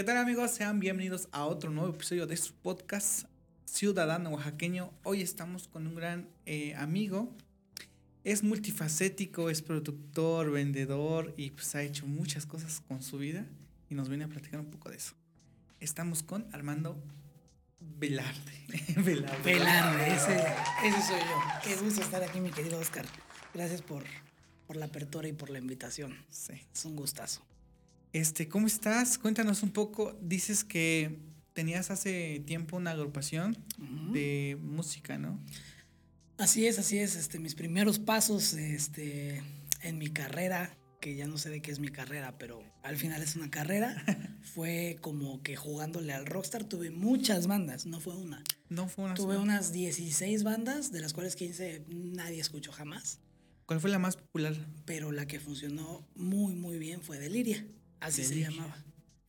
¿Qué tal amigos? Sean bienvenidos a otro nuevo episodio de su podcast Ciudadano Oaxaqueño. Hoy estamos con un gran eh, amigo. Es multifacético, es productor, vendedor y pues ha hecho muchas cosas con su vida y nos viene a platicar un poco de eso. Estamos con Armando Velarde. Velarde. Velarde, ese, ese soy yo. Qué gusto estar aquí, mi querido Oscar. Gracias por, por la apertura y por la invitación. Sí. Es un gustazo. Este, ¿cómo estás? Cuéntanos un poco. Dices que tenías hace tiempo una agrupación de música, ¿no? Así es, así es. Este, mis primeros pasos este, en mi carrera, que ya no sé de qué es mi carrera, pero al final es una carrera, fue como que jugándole al rockstar. Tuve muchas bandas, no fue una. No fue una. Tuve unas 16 bandas, de las cuales 15 nadie escuchó jamás. ¿Cuál fue la más popular? Pero la que funcionó muy, muy bien fue Deliria. Así se llamaba.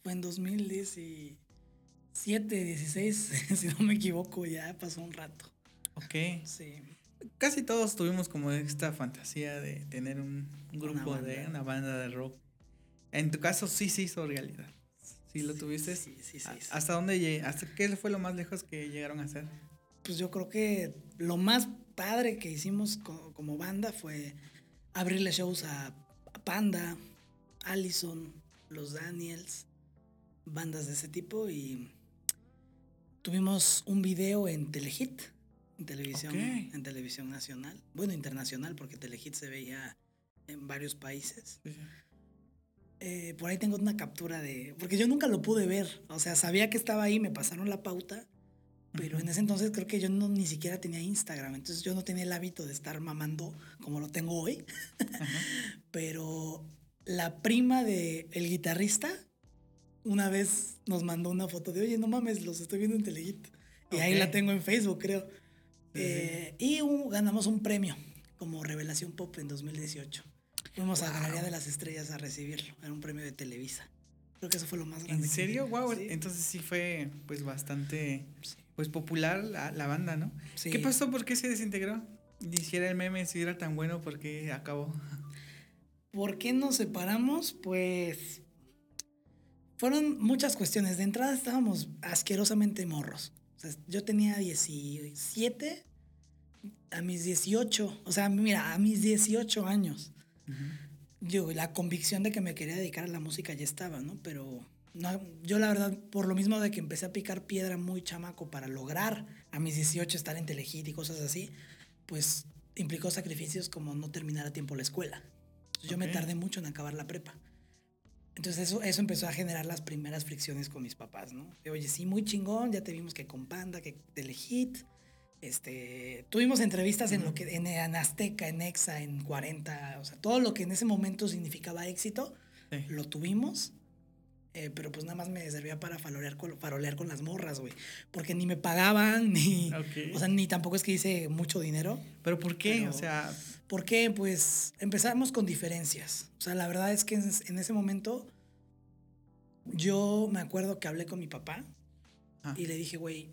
Fue en 2017, 16, si no me equivoco, ya pasó un rato. Ok. Sí. Casi todos tuvimos como esta fantasía de tener un, grupo de una banda de rock. En tu caso sí se hizo realidad. Sí, lo tuviste. Sí, sí, sí, ¿Hasta dónde ¿Hasta qué fue lo más lejos que llegaron a hacer? Pues yo creo que lo más padre que hicimos como, banda fue abrirle shows a Panda, Allison, los Daniels, bandas de ese tipo y tuvimos un video en Telehit, en televisión, en televisión nacional, bueno, internacional porque Telehit se veía en varios países. Eh, por ahí tengo una captura de, porque yo nunca lo pude ver, o sea, sabía que estaba ahí, me pasaron la pauta, pero en ese entonces creo que yo no ni siquiera tenía Instagram, entonces yo no tenía el hábito de estar mamando como lo tengo hoy, pero la prima de el guitarrista una vez nos mandó una foto de, oye, no mames, los estoy viendo en Telehit. Y ahí la tengo en Facebook, creo. Eh, y ganamos un premio como Revelación Pop en 2018. Fuimos a Galería de las Estrellas a recibirlo. Era un premio de Televisa. Creo que eso fue lo más grande. ¿En serio? Wow. Entonces sí fue pues bastante pues popular la, banda, ¿no? ¿Qué pasó? ¿Por qué se desintegró? Hiciera el meme, si era tan bueno, ¿por qué acabó? ¿Por qué nos separamos? Pues fueron muchas cuestiones. De entrada estábamos asquerosamente morros. yo tenía 17 a mis 18. O sea, mira, a mis 18 años. Yo, la convicción de que me quería dedicar a la música ya estaba, ¿no? Pero no, yo la verdad, por lo mismo de que empecé a picar piedra muy chamaco para lograr a mis 18 estar en Telehit y cosas así, pues implicó sacrificios como no terminar a tiempo la escuela. Yo me tardé mucho en acabar la prepa. Entonces eso, eso empezó a generar las primeras fricciones con mis papás, ¿no? De, oye, sí, muy chingón, ya te vimos que con Panda, que Telehit. Este, tuvimos entrevistas en lo que en, Azteca, en Exa, en 40, o sea, todo lo que en ese momento significaba éxito, lo tuvimos. Eh, pero pues nada más me servía para farolear con, farolear con las morras, güey. Porque ni me pagaban, ni. O sea, ni tampoco es que hice mucho dinero. ¿Pero por qué? o sea. ¿Por qué? Pues empezamos con diferencias. O sea, la verdad es que en, ese momento. Yo me acuerdo que hablé con mi papá. Ah. Y le dije, güey.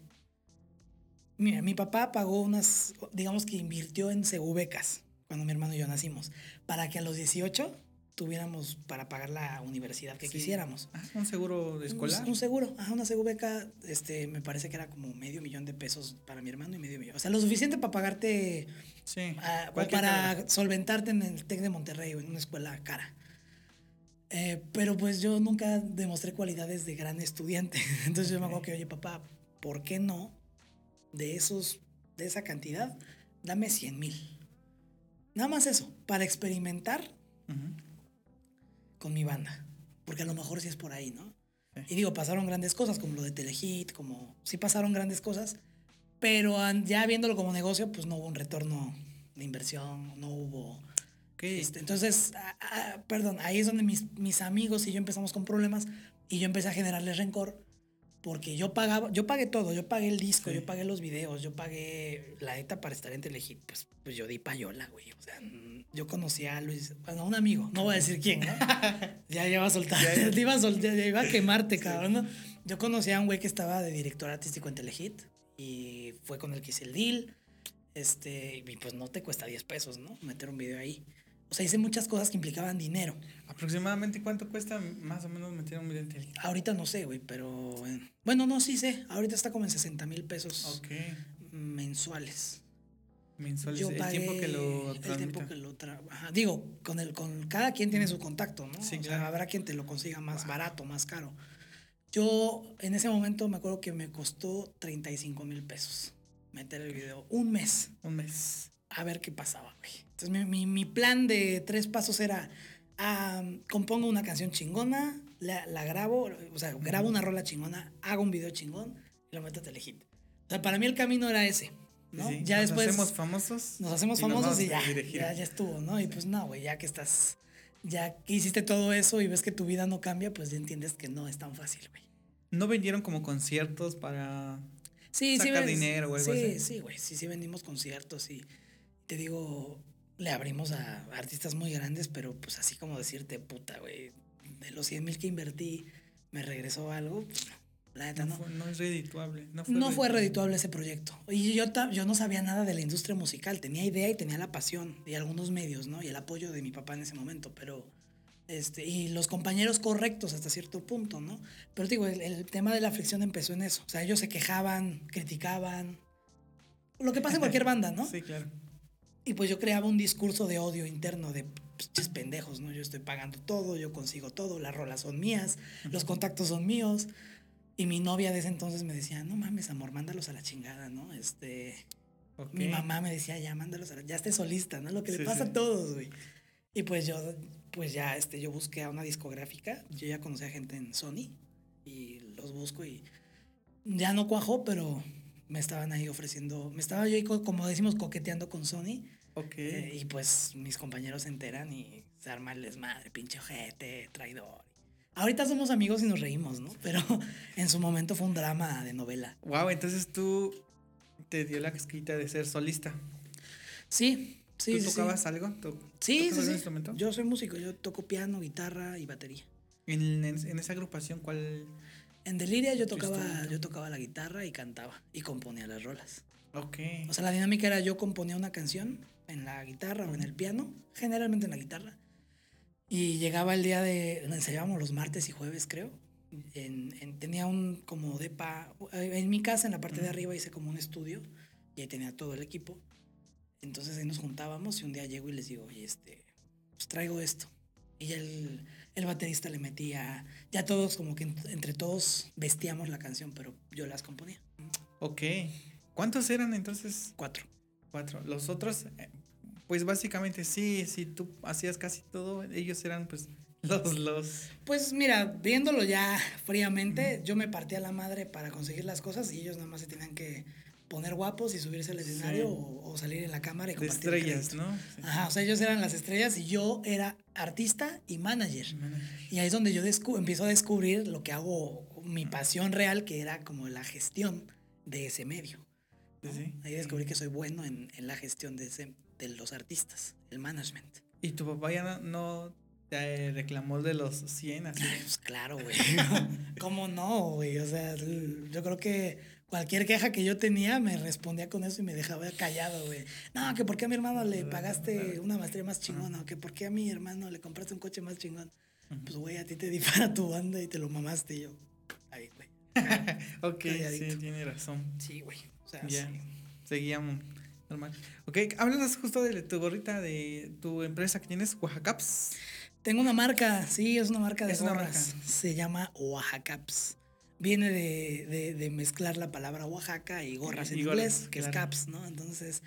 Mira, mi papá pagó unas. Digamos que invirtió en becas cuando mi hermano y yo nacimos. Para que a los 18 tuviéramos para pagar la universidad que quisiéramos. Ah, un seguro de escolar. Un, seguro, ajá, una beca, este, me parece que era como medio millón de pesos para mi hermano y medio millón. O sea, lo suficiente para pagarte, sí, ah, para solventarte en el TEC de Monterrey o en una escuela cara. Eh, pero pues yo nunca demostré cualidades de gran estudiante. Entonces yo me acuerdo que, oye, papá, ¿por qué no de esos, de esa cantidad, dame 100 mil? Nada más eso, para experimentar con mi banda. Porque a lo mejor sí es por ahí, ¿no? Y digo, pasaron grandes cosas, como lo de Telehit, como sí pasaron grandes cosas, pero ya viéndolo como negocio, pues no hubo un retorno de inversión, no hubo... Este, entonces, perdón, ahí es donde mis, mis amigos y yo empezamos con problemas y yo empecé a generarles rencor porque yo pagaba, yo pagué todo, yo pagué el disco, yo pagué los videos, yo pagué la ETA para estar en Telehit, pues, pues yo di payola, güey. O sea, yo conocía a Luis, bueno, a un amigo, no voy a decir quién, ¿no? ya iba a soltar, ya, iba a soltar, ya iba a quemarte, cabrón, ¿no? Yo conocí a un güey que estaba de director artístico en Telehit y fue con el que hice el deal. Este, y pues no te cuesta 10 pesos, ¿no? Meter un video ahí. O sea, hice muchas cosas que implicaban dinero. ¿Aproximadamente cuánto cuesta más o menos meter un video en tele? Ahorita no sé, güey, pero... Eh, bueno, no, sí sé. Ahorita está como en 60 mil pesos mensuales. Mensuales, Yo el tiempo que lo El tiempo que lo trabaja. Digo, con el, con cada quien tiene su contacto, ¿no? Sí, o sea, habrá quien te lo consiga más barato, más caro. Yo en ese momento me acuerdo que me costó 35 mil pesos meter el video. Un mes. Un mes. A ver qué pasaba, güey. Entonces mi, mi, mi plan de tres pasos era, compongo una canción chingona, la, la, grabo, o sea, grabo una rola chingona, hago un video chingón y lo meto a Telehit. O sea, para mí el camino era ese. ¿no? ya nos después. Nos hacemos famosos. Nos hacemos famosos y ya, ya, ya. estuvo, ¿no? Y pues no, güey, ya que estás ya que hiciste todo eso y ves que tu vida no cambia, pues ya entiendes que no es tan fácil, güey. ¿No vendieron como conciertos para sacar dinero o algo sí, así? Sí, güey, sí, sí vendimos conciertos y te digo, le abrimos a artistas muy grandes, pero pues así como decirte, puta, güey, de los 100 mil que invertí, me regresó algo, la neta no. No, no es redituable. No, fue, no fue redituable ese proyecto. Y yo, yo no sabía nada de la industria musical. Tenía idea y tenía la pasión y algunos medios, ¿no? Y el apoyo de mi papá en ese momento, pero... Este, y los compañeros correctos hasta cierto punto, ¿no? Pero digo, el, tema de la fricción empezó en eso. O sea, ellos se quejaban, criticaban. Lo que pasa en cualquier banda, ¿no? Sí, claro. Y pues yo creaba un discurso de odio interno de pues, pendejos, ¿no? Yo estoy pagando todo, yo consigo todo, las rolas son mías, los contactos son míos. Y mi novia de ese entonces me decía, no mames, amor, mándalos a la chingada, ¿no? Este. Mi mamá me decía, ya, mándalos a la. Ya esté solista, ¿no? Lo que le pasa a todos, güey. Y pues yo, pues ya, este, yo busqué a una discográfica. Yo ya conocía gente en Sony y los busco y ya no cuajó, pero me estaban ahí ofreciendo, me estaba yo ahí, como decimos, coqueteando con Sony. Ok. Eh, y pues mis compañeros se enteran y se arma el desmadre, pinche ojete, traidor. Ahorita somos amigos y nos reímos, ¿no? Pero en su momento fue un drama de novela. Wow, entonces tú te dio la casquita de ser solista. Sí, sí. ¿Tú tocabas algo? sí, sí, sí. Instrumento? Yo soy músico, yo toco piano, guitarra y batería. ¿En, en, esa agrupación cuál? En Deliria yo tocaba, yo tocaba la guitarra y cantaba y componía las rolas. Ok. O sea, la dinámica era yo componía una canción en la guitarra o en el piano, generalmente en la guitarra y llegaba el día de, ensayábamos los martes y jueves, creo. En, tenía un como depa, en mi casa, en la parte de arriba hice como un estudio y ahí tenía todo el equipo. Entonces ahí nos juntábamos y un día llego y les digo, oye, este, pues traigo esto. Y el, el baterista le metía, ya todos como que entre todos vestíamos la canción, pero yo las componía. Ok. ¿Cuántos eran entonces? Cuatro. Cuatro. Los otros, eh, pues básicamente sí, si tú hacías casi todo, ellos eran pues los, los... Pues mira, viéndolo ya fríamente, yo me partía la madre para conseguir las cosas y ellos nada más se tenían que poner guapos y subirse al escenario o, salir en la cámara y compartir. estrellas, ¿no? Ajá, o sea, ellos eran las estrellas y yo era artista y manager. Y ahí es donde yo empiezo a descubrir lo que hago, mi pasión real, que era como la gestión de ese medio. Ahí descubrí que soy bueno en, en la gestión de ese, de los artistas, el management. ¿Y tu papá ya no, te reclamó de los 100 así? pues claro, güey. ¿Cómo no, güey? O sea, yo creo que cualquier queja que yo tenía me respondía con eso y me dejaba callado, güey. No, que por qué a mi hermano le pagaste una maestría más chingona, o que por qué a mi hermano le compraste un coche más chingón. Pues, güey, a ti te di para tu banda y te lo mamaste y yo. Ahí, güey. ok, sí, tiene razón. Sí, güey. O sea, ya. Seguíamos Normal. Ok, háblanos justo de tu gorrita, de tu empresa que tienes, Oaxacaps. Tengo una marca, sí, es una marca de gorras. Se llama Oaxacaps. Viene de, de, mezclar la palabra Oaxaca y gorras en inglés, que es caps, ¿no? Entonces,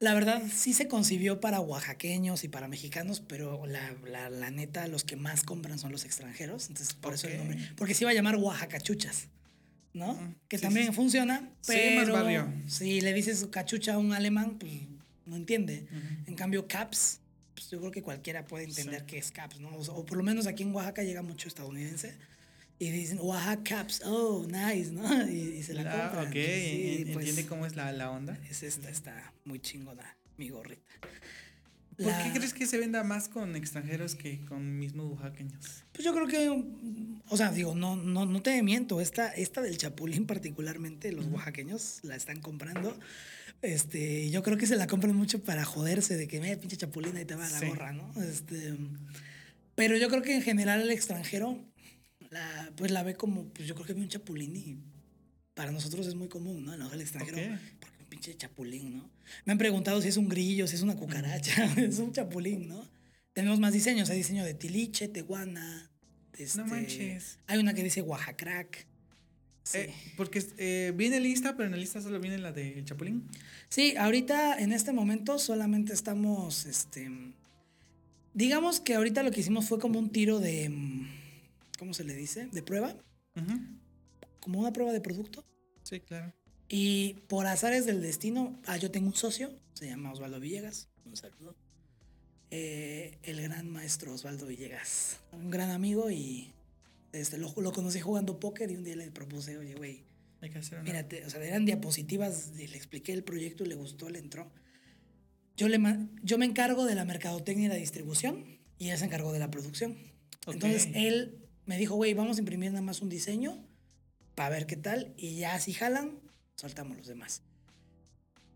la verdad sí se concibió para oaxaqueños y para mexicanos, pero la, la, la neta, los que más compran son los extranjeros. Entonces, por eso el nombre. Porque se iba a llamar Oaxacachuchas. ¿No? Que también funciona, pero si le dices cachucha a un alemán, pues no entiende. En cambio, caps, pues yo creo que cualquiera puede entender que es caps, ¿no? O, por lo menos aquí en Oaxaca llega mucho estadounidense y dicen Oaxaca caps, oh, nice, ¿no? Y, se la ah, compran. Ok, pues, ¿entiende cómo es la, la onda? Es esta, está muy chingona, mi gorrita. ¿Por qué crees que se venda más con extranjeros que con mismos oaxaqueños? Pues yo creo que, o sea, digo, no, no, no te miento, esta, esta del chapulín particularmente, los oaxaqueños la están comprando. Este, yo creo que se la compran mucho para joderse de que me pinche chapulina y te va la gorra, ¿no? Este, pero yo creo que en general el extranjero la, pues la ve como, pues yo creo que ve un chapulín y para nosotros es muy común, ¿no? El extranjero, pinche chapulín, ¿no? Me han preguntado si es un grillo, si es una cucaracha, es un chapulín, ¿no? Tenemos más diseños, hay diseño de tiliche, teguana. Este, no manches. Hay una que dice Oaxacrack. Eh, porque eh, viene lista, pero en la lista solo viene la de Chapulín. Sí, ahorita en este momento solamente estamos, este, digamos que ahorita lo que hicimos fue como un tiro de, ¿cómo se le dice? De prueba. Como una prueba de producto. Sí, claro. Y por azares del destino, ah, yo tengo un socio, se llama Osvaldo Villegas, un saludo. Eh, el gran maestro Osvaldo Villegas, un gran amigo y este, lo, lo, conocí jugando póker y un día le propuse, oye, güey, mírate, o sea, eran diapositivas y le expliqué el proyecto y le gustó, le entró. Yo, le, yo me encargo de la mercadotecnia y la distribución y él se encargó de la producción. Entonces él me dijo, güey, vamos a imprimir nada más un diseño para ver qué tal y ya si jalan, soltamos los demás.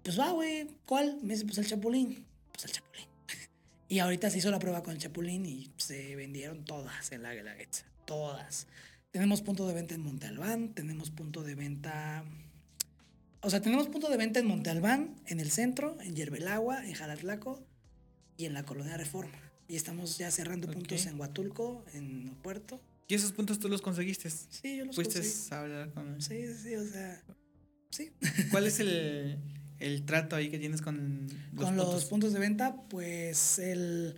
Pues va, güey, ¿cuál? Me dice, pues el chapulín. Pues el chapulín. y ahorita se hizo la prueba con el chapulín y se vendieron todas en la Guelaguetza todas. Tenemos punto de venta en Monte Albán, tenemos punto de venta... O sea, tenemos punto de venta en Monte Albán, en el centro, en Yerbelagua, en Jalatlaco y en la Colonia Reforma. Y estamos ya cerrando puntos en Huatulco, en Puerto. ¿Y esos puntos tú los conseguiste? Sí, yo los ¿Fuiste a hablar con Sí, sí, o sea, sí. ¿Cuál es el, el trato ahí que tienes con los Con puntos? los puntos de venta, pues el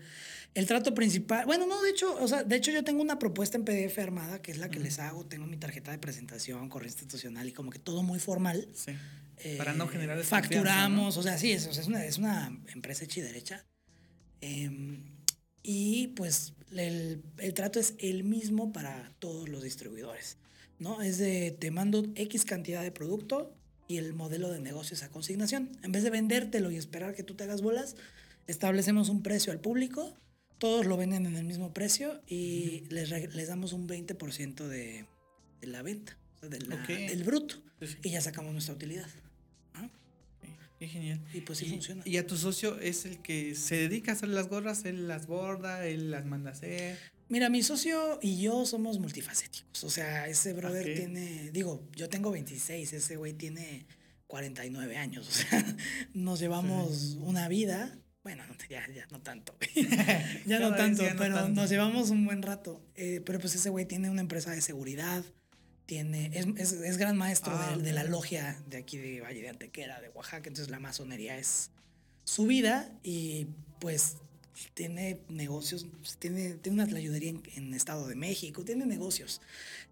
el trato principal, bueno, no, de hecho, o sea, de hecho yo tengo una propuesta en PDF armada, que es la que les hago, tengo mi tarjeta de presentación, correo institucional y como que todo muy formal. Sí. Para no generar Facturamos, o sea, sí, es, es, una, es una empresa hecha y derecha. Em, y pues el, el, trato es el mismo para todos los distribuidores, ¿no? Es de te mando X cantidad de producto y el modelo de negocio es a consignación. En vez de vendértelo y esperar que tú te hagas bolas, establecemos un precio al público todos lo venden en el mismo precio y les, les damos un 20% de, de, la venta, o sea, del bruto. Y ya sacamos nuestra utilidad. ¿Ah? Qué genial. Y pues sí funciona. ¿Y a tu socio es el que se dedica a hacer las gorras? ¿Él las borda? ¿Él las manda a hacer? Mira, mi socio y yo somos multifacéticos. O sea, ese brother tiene, digo, yo tengo 26, ese güey tiene 49 años. O sea, nos llevamos una vida bueno, ya, ya no tanto. ya no tanto, pero nos llevamos un buen rato. Eh, pero pues ese güey tiene una empresa de seguridad, tiene, es, es, es gran maestro de, ah, de, la logia de aquí de Valle de Antequera, de Oaxaca. Entonces la masonería es su vida y pues tiene negocios, tiene, tiene una ayudaría en, en Estado de México, tiene negocios.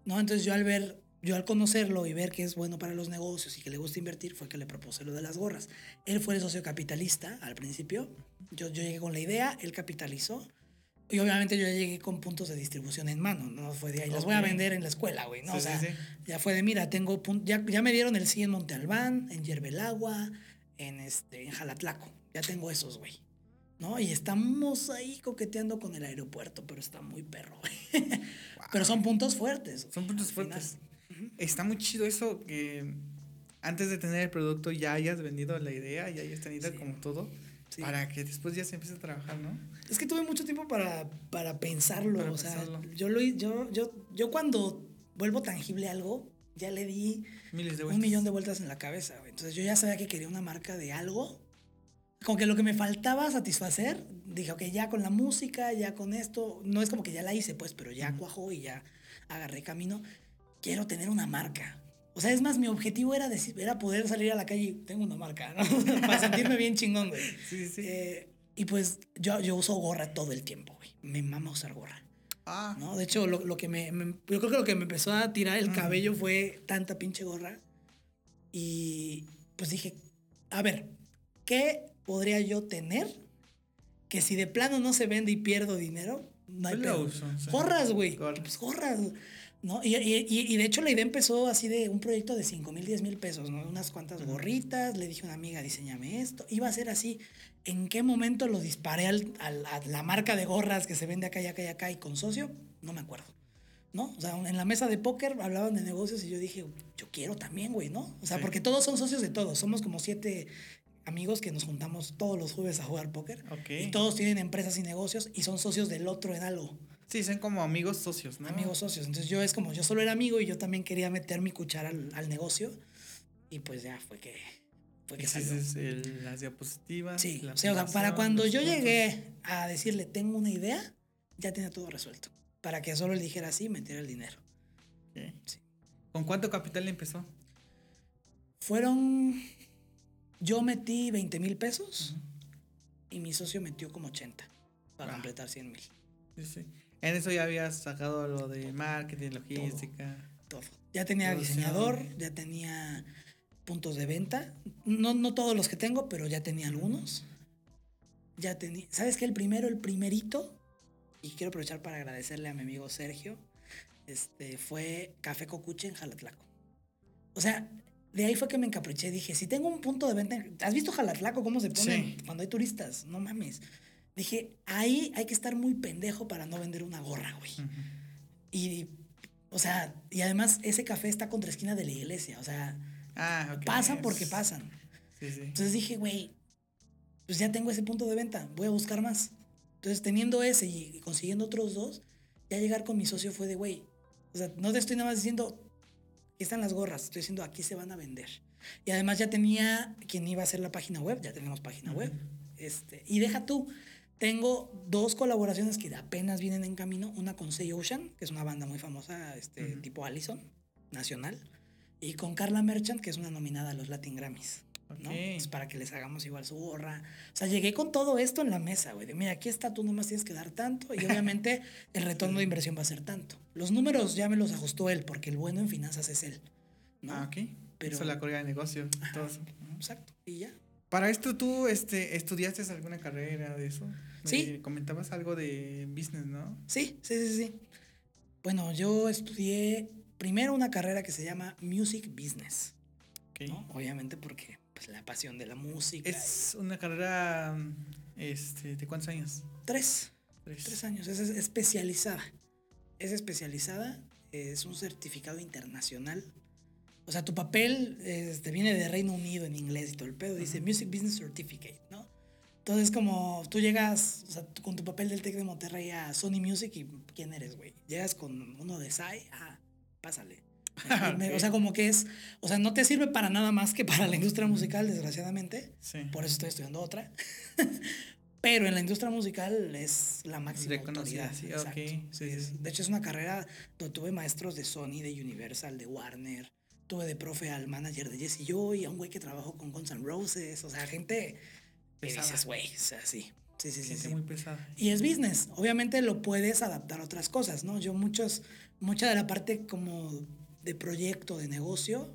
¿no? Entonces yo al ver yo al conocerlo y ver que es bueno para los negocios y que le gusta invertir, fue que le propuse lo de las gorras. Él fue el socio capitalista al principio. Yo, yo llegué con la idea, él capitalizó. Y obviamente yo ya llegué con puntos de distribución en mano, no fue de ahí, las voy a vender en la escuela, güey, ¿no? o sea, ya fue de, mira, tengo, ya, ya me dieron el sí en Monte Albán, en Yerbelagua, en, este, en Jalatlaco, ya tengo esos, güey, ¿no? Y estamos ahí coqueteando con el aeropuerto, pero está muy perro. Pero son puntos fuertes. Son puntos fuertes está muy chido eso que antes de tener el producto ya hayas vendido la idea, ya hayas tenido como todo. Para que después ya se empiece a trabajar, ¿no? Es que tuve mucho tiempo para, para pensarlo. o sea, yo, lo, yo, yo, yo cuando vuelvo tangible algo, ya le di un millón de vueltas en la cabeza. Entonces yo ya sabía que quería una marca de algo. Como que lo que me faltaba satisfacer, dije, ok, ya con la música, ya con esto, no es como que ya la hice, pues, pero ya cuajó y ya agarré camino quiero tener una marca. O sea, es más, mi objetivo era, decir, era poder salir a la calle y tengo una marca, ¿no? Para sentirme bien chingón, güey. Sí, sí. Eh, y pues yo, yo uso gorra todo el tiempo, güey. Me mama usar gorra. Ah. ¿No? De hecho, lo, lo que me, Yo creo que lo que me empezó a tirar el cabello fue tanta pinche gorra. Y pues dije, a ver, ¿qué podría yo tener que si de plano no se vende y pierdo dinero, no hay pues Gorras, güey. Pues gorras. ¿no? Y, y, de hecho la idea empezó así de un proyecto de 5 mil, 10 mil pesos, ¿no? Unas cuantas gorritas, le dije a una amiga, diseñame esto. Iba a ser así. ¿En qué momento lo disparé al, a la marca de gorras que se vende acá y acá y acá y con socio? No me acuerdo. ¿No? O sea, en la mesa de póker hablaban de negocios y yo dije, yo quiero también, güey, ¿no? O sea, porque todos son socios de todos. Somos como siete amigos que nos juntamos todos los jueves a jugar póker. Y todos tienen empresas y negocios y son socios del otro en algo. Sí, son como amigos socios, ¿no? Amigos socios. Entonces yo es como, yo solo era amigo y yo también quería meter mi cuchara al, negocio. Y pues ya fue que... Fue que salió. las diapositivas. Sí, o sea, para cuando yo llegué a decirle, tengo una idea, ya tenía todo resuelto. Para que solo él dijera así y metiera el dinero. Sí. ¿Con cuánto capital empezó? Fueron yo metí 20 mil pesos y mi socio metió como 80 para completar 100 mil. Sí, sí. En eso ya habías sacado lo de marketing, logística. Todo. Ya tenía diseñador, ya tenía puntos de venta. No, no todos los que tengo, pero ya tenía algunos. Ya tenía. ¿Sabes qué? El primero, el primerito, y quiero aprovechar para agradecerle a mi amigo Sergio, este, fue Café Cocuche en Jalatlaco. O sea, de ahí fue que me encapriché. Dije, si tengo un punto de venta. ¿Has visto Jalatlaco cómo se pone cuando hay turistas? No mames. Dije, ahí hay que estar muy pendejo para no vender una gorra, güey. Y, o sea, y además ese café está contra esquina de la iglesia. O sea, ah, pasan porque pasan. Entonces dije, güey, pues ya tengo ese punto de venta. Voy a buscar más. Entonces, teniendo ese y consiguiendo otros dos, ya llegar con mi socio fue de, güey, o sea, no te estoy nada más diciendo, aquí están las gorras, estoy diciendo, aquí se van a vender. Y además ya tenía quien iba a hacer la página web, ya tenemos página web. Este, y deja tú, tengo dos colaboraciones que apenas vienen en camino, una con Say Ocean, que es una banda muy famosa, este, tipo Allison, nacional, y con Carla Merchant, que es una nominada a los Latin Grammys. ¿No? para que les hagamos igual su gorra. O sea, llegué con todo esto en la mesa, güey. De, mira, aquí está, tú nomás tienes que dar tanto y obviamente el retorno de inversión va a ser tanto. Los números ya me los ajustó él porque el bueno en finanzas es él. ¿no? Ah, ok. Pero... Eso la correa de negocio. Exacto. Y ya. Para esto tú este, estudiaste alguna carrera de eso. Sí. comentabas algo de business, ¿no? Sí, sí, sí, sí. Bueno, yo estudié primero una carrera que se llama Music Business. Okay. Obviamente porque pues, la pasión de la música. Es una carrera este, de cuántos años? Tres. Tres, años. Es, especializada. Es especializada. Es un certificado internacional. O sea, tu papel este, viene de Reino Unido en inglés y todo el pedo. Dice Music Business Certificate, ¿no? Entonces, como tú llegas o sea, con tu papel del Tec de Monterrey a Sony Music y ¿quién eres, güey? Llegas con uno de SAI, ah, pásale. O sea, como que es, o sea, no te sirve para nada más que para la industria musical, desgraciadamente. Por eso estoy estudiando otra. Pero en la industria musical es la máxima autoridad. Sí, de hecho, es una carrera donde tuve maestros de Sony, de Universal, de Warner. Tuve de profe al manager de Jesse Joy, a un güey que trabajó con Guns N' Roses. O sea, gente que dices, güey, o sea, sí. Sí, sí, sí. muy pesada. Y es business. Obviamente lo puedes adaptar a otras cosas, ¿no? Yo muchos, mucha de la parte como de proyecto, de negocio,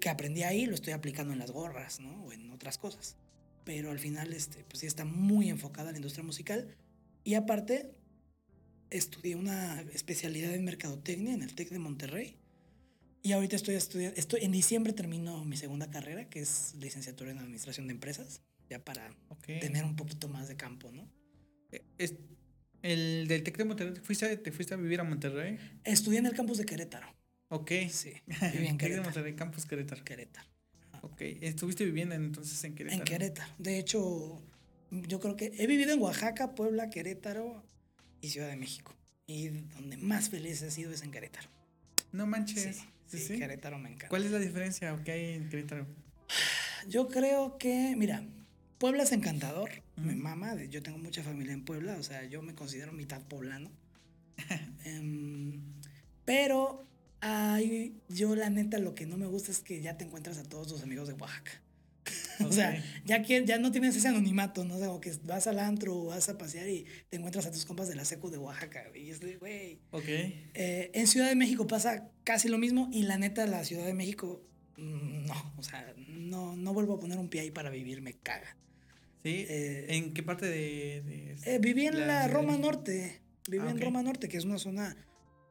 que aprendí ahí, lo estoy aplicando en las gorras, ¿no? O en otras cosas. Pero al final, este, pues sí está muy enfocada en la industria musical. Y aparte, estudié una especialidad en mercadotecnia en el TEC de Monterrey. Y ahorita estoy estudiando, estoy, en diciembre termino mi segunda carrera, que es licenciatura en administración de empresas, ya para tener un poquito más de campo, ¿no? Eh, es, el del TEC de Monterrey, ¿te fuiste, ¿te fuiste a vivir a Monterrey? Estudié en el campus de Querétaro. Ok. Sí. Viví en Querétaro. Campus Querétaro. Querétaro. Ok. ¿Estuviste viviendo entonces en Querétaro? En Querétaro. De hecho, yo creo que he vivido en Oaxaca, Puebla, Querétaro y Ciudad de México. Y donde más feliz he sido es en Querétaro. No manches. Sí, sí, Querétaro me encanta. ¿Cuál es la diferencia que hay en Querétaro? Yo creo que, mira, Puebla es encantador. Me mama. Yo tengo mucha familia en Puebla. O sea, yo me considero mitad poblano. Em, pero Ay, yo la neta lo que no me gusta es que ya te encuentras a todos tus amigos de Oaxaca. o sea, ya, ya no tienes ese anonimato, ¿no? O que vas al antro o vas a pasear y te encuentras a tus compas de la seco de Oaxaca. Y es de, güey. Ok. Eh, en Ciudad de México pasa casi lo mismo y la neta, la Ciudad de México, mm, no. O sea, no, no vuelvo a poner un pie ahí para vivir, me caga. ¿Sí? Eh, ¿En qué parte de...? Eh, viví en la, Roma Norte. Viví ah, en Roma Norte, que es una zona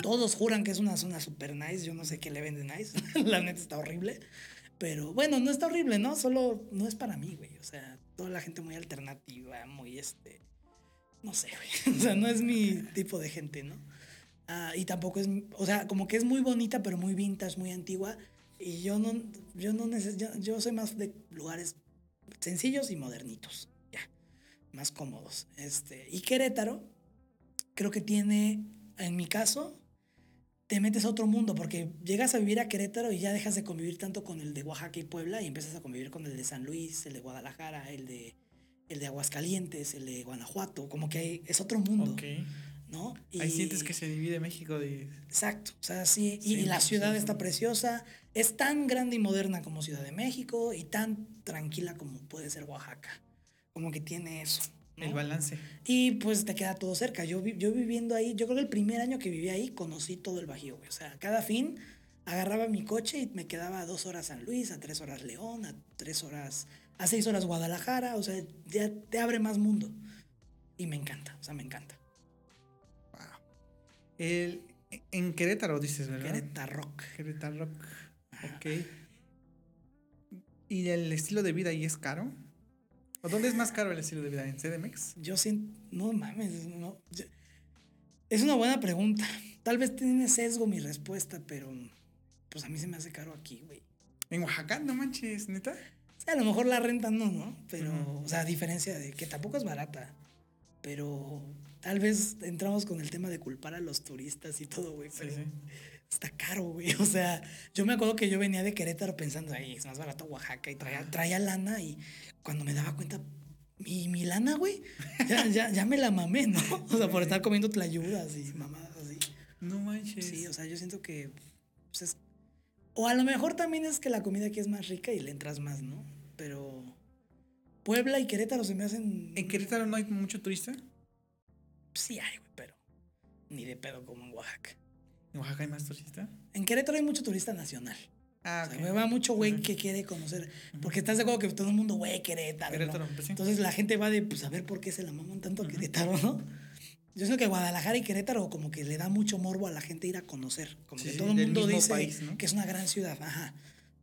todos juran que es una zona super nice. Yo no sé qué le venden nice. la neta está horrible. Pero bueno, no está horrible, ¿no? Solo no es para mí, güey. O sea, toda la gente muy alternativa, muy este. No sé, güey. O sea, no es mi tipo de gente, ¿no? Ah, y tampoco es. O sea, como que es muy bonita, pero muy vintage, muy antigua. Y yo no. Yo no necesito. Yo, soy más de lugares sencillos y modernitos, ya, más cómodos. Este, y Querétaro, creo que tiene, en mi caso, te metes a otro mundo porque llegas a vivir a Querétaro y ya dejas de convivir tanto con el de Oaxaca y Puebla y empiezas a convivir con el de San Luis, el de Guadalajara, el de, el de Aguascalientes, el de Guanajuato, como que es otro mundo. ¿no? Ahí sientes que se divide México de... Exacto, o sea, sí, y, la ciudad está preciosa, es tan grande y moderna como Ciudad de México y tan tranquila como puede ser Oaxaca, como que tiene eso. El balance. Y pues te queda todo cerca. Yo, yo viviendo ahí, yo creo que el primer año que viví ahí conocí todo el Bajío, O sea, cada fin agarraba mi coche y me quedaba a dos horas San Luis, a tres horas León, a tres horas, a seis horas Guadalajara. O sea, ya te abre más mundo. Y me encanta, o sea, me encanta. Wow. El, en Querétaro dices, ¿verdad? Querétaro. Querétaro. Ok. ¿Y el estilo de vida ahí es caro? ¿O dónde es más caro el estilo de vida? ¿En CDMX? Yo siento. No mames, no. es una buena pregunta. Tal vez tiene sesgo mi respuesta, pero pues a mí se me hace caro aquí, güey. ¿En Oaxaca? No manches, neta. O sea, a lo mejor la renta no, ¿no? Pero, o sea, a diferencia de que tampoco es barata. Pero tal vez entramos con el tema de culpar a los turistas y todo, güey. Pero está caro, güey. O sea, yo me acuerdo que yo venía de Querétaro pensando, ahí es más barato Oaxaca y traía, traía lana y cuando me daba cuenta, mi, mi lana, güey, ya, ya, ya, me la mamé, ¿no? O sea, por estar comiendo tlayudas y mamadas así. No manches. Sí, o sea, yo siento que. Pues es, o a lo mejor también es que la comida aquí es más rica y le entras más, ¿no? Pero. Puebla y Querétaro se me hacen. ¿En Querétaro no hay mucho turista? Sí hay, güey, pero. Ni de pedo como en Oaxaca. ¿En Oaxaca hay más turista? En Querétaro hay mucho turista nacional. Ah, me va mucho güey que quiere conocer. Porque estás de acuerdo que todo el mundo, güey, Querétaro. Querétaro pues Entonces la gente va de, pues a ver por qué se la maman tanto a Querétaro, ¿no? Yo sé que Guadalajara y Querétaro como que le da mucho morbo a la gente ir a conocer. Como que todo el mundo dice que es una gran ciudad. Ajá.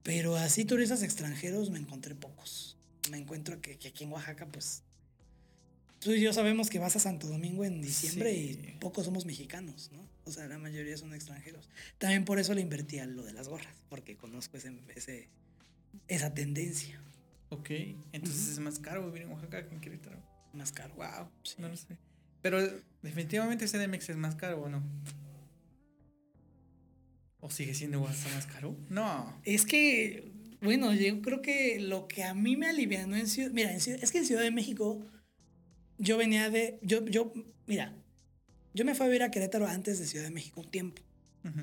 Pero así turistas extranjeros me encontré pocos. Me encuentro que, que aquí en Oaxaca, pues tú y yo sabemos que vas a Santo Domingo en diciembre y pocos somos mexicanos, ¿no? O sea, la mayoría son extranjeros. También por eso le invertí a lo de las gorras, porque conozco ese, esa tendencia. Ok, entonces es más caro vivir en Oaxaca que en Querétaro. Más caro. Wow, no lo sé. Pero definitivamente CDMX es más caro o no? ¿O sigue siendo más caro? No. Es que, bueno, yo creo que lo que a mí me alivianó en Ciudad... Mira, es que en Ciudad de México yo venía de... Yo, yo, mira, yo me fui a vivir a Querétaro antes de Ciudad de México un tiempo,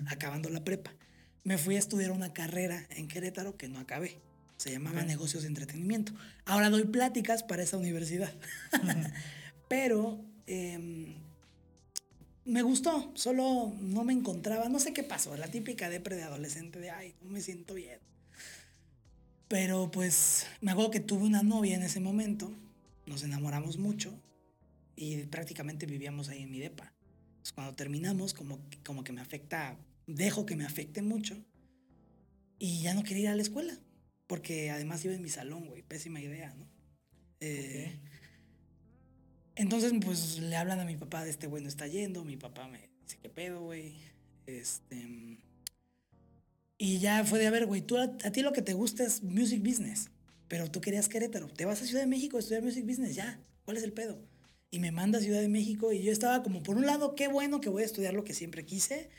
acabando la prepa. Me fui a estudiar una carrera en Querétaro que no acabé. Se llamaba Negocios de Entretenimiento. Ahora doy pláticas para esa universidad. Pero em, me gustó, solo no me encontraba, no sé qué pasó, la típica depre de adolescente de, ay, no me siento bien. Pero pues me acuerdo que tuve una novia en ese momento, nos enamoramos mucho y prácticamente vivíamos ahí en mi depa cuando terminamos, como, como que me afecta, dejo que me afecte mucho y ya no quería ir a la escuela, porque además iba en mi salón, güey, pésima idea, ¿no? Eh, entonces, pues le hablan a mi papá de este güey no está yendo, mi papá me dice, ¿qué pedo, güey? Este... Y ya fue de, a ver, güey, tú a, ti lo que te gusta es music business, pero tú querías Querétaro, te vas a Ciudad de México a estudiar music business, ya, ¿cuál es el pedo? Y me manda a Ciudad de México y yo estaba como, por un lado, qué bueno que voy a estudiar lo que siempre quise,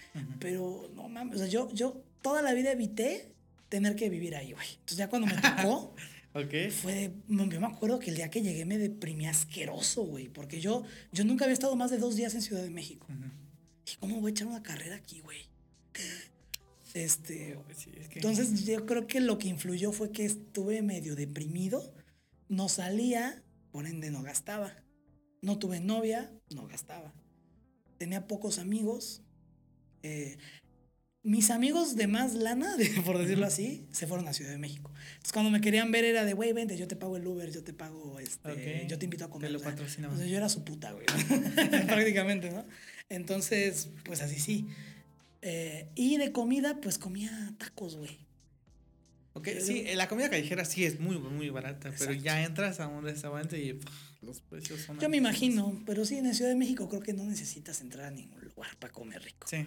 pero no mames, o sea, yo, yo toda la vida evité tener que vivir ahí, güey. Entonces ya cuando me tocó, fue, yo me acuerdo que el día que llegué me deprimí asqueroso, güey, porque yo, yo nunca había estado más de dos días en Ciudad de México. ¿Y cómo voy a echar una carrera aquí, güey? Este, Entonces yo creo que lo que influyó fue que estuve medio deprimido, no salía, por ende no gastaba. No tuve novia, no gastaba. Tenía pocos amigos. Eh, mis amigos de más lana, por decirlo así, se fueron a Ciudad de México. Entonces, cuando me querían ver era de, güey, vente, yo te pago el Uber, yo te pago, este, yo te invito a comer. lo yo era su puta, güey. Prácticamente, ¿no? Entonces, pues así sí. Eh, y de comida, pues comía tacos, güey. Ok, sí, la comida callejera sí es muy, muy barata, pero ya entras a un restaurante y los precios son... Yo me imagino, pero sí, en la Ciudad de México creo que no necesitas entrar a ningún lugar para comer rico. Sí.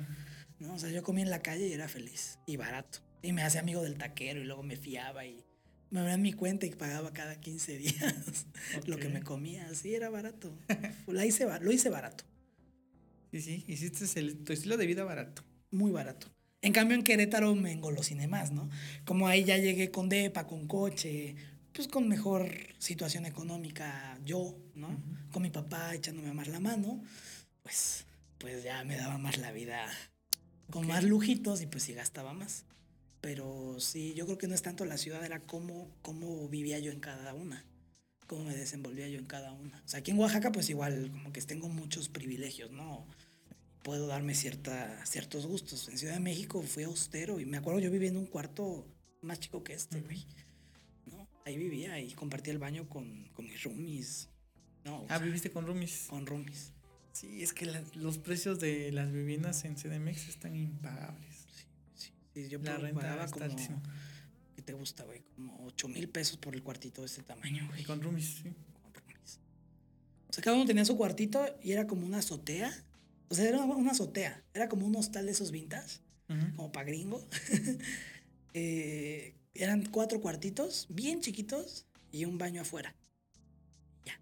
¿no? O sea, yo comía en la calle y era feliz y barato. Y me hacía amigo del taquero y luego me fiaba y me abrían mi cuenta y pagaba cada 15 días lo que me comía. Así era barato. La hice, lo hice barato. Sí, sí, hiciste el, tu estilo de vida barato. Muy barato. En cambio, en Querétaro me engolosiné más, ¿no? Como ahí ya llegué con DEPA, con coche, pues con mejor situación económica yo, ¿no? Con mi papá echándome más la mano, pues, pues ya me daba más la vida con más lujitos y pues sí gastaba más. Pero sí, yo creo que no es tanto la ciudad, era cómo, cómo vivía yo en cada una, cómo me desenvolvía yo en cada una. O sea, aquí en Oaxaca pues igual como que tengo muchos privilegios, ¿no? Puedo darme cierta, ciertos gustos. En Ciudad de México fui austero y me acuerdo yo vivía en un cuarto más chico que este, güey. ¿No? Ahí vivía y compartía el baño con, con mis roomies. No, ah, ¿viviste con roomies? Con roomies. Sí, es que los precios de las viviendas en CDMX están impagables. Sí, sí. yo la renta pagaba como... ¿Qué te gusta, güey? Como 8 mil pesos por el cuartito de este tamaño, güey. Con roomies, sí. Con roomies. O sea, cada uno tenía su cuartito y era como una azotea o sea, era una azotea. Era como un hostal de esos vintas, como para gringo. Eh, eran cuatro cuartitos, bien chiquitos, y un baño afuera. Ya.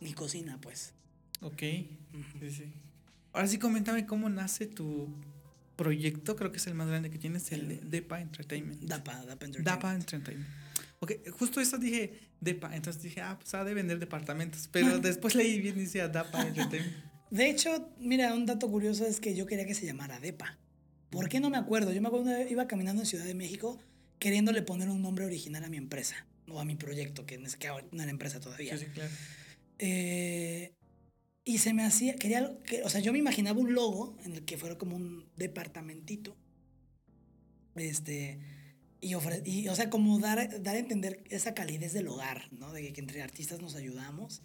Ni cocina, pues. Ok. sí, sí. Ahora sí, coméntame cómo nace tu proyecto. Creo que es el más grande que tienes, el, DEPA Entertainment. DAPA, DAPA Entertainment. DAPA Entertainment. Ok, justo eso dije DEPA. Entonces dije, ah, pues ha de vender departamentos. Pero después leí bien y decía DAPA Entertainment. De hecho, mira, un dato curioso es que yo quería que se llamara DEPA. ¿Por qué no me acuerdo? Yo me acuerdo iba caminando en Ciudad de México queriéndole poner un nombre original a mi empresa o a mi proyecto, que es que no era empresa todavía. Sí, sí, claro. Eh, y se me hacía, quería, que, o sea, yo me imaginaba un logo en el que fuera como un departamentito. Este, y, y o sea, como dar, dar a entender esa calidez del hogar, ¿no? De que entre artistas nos ayudamos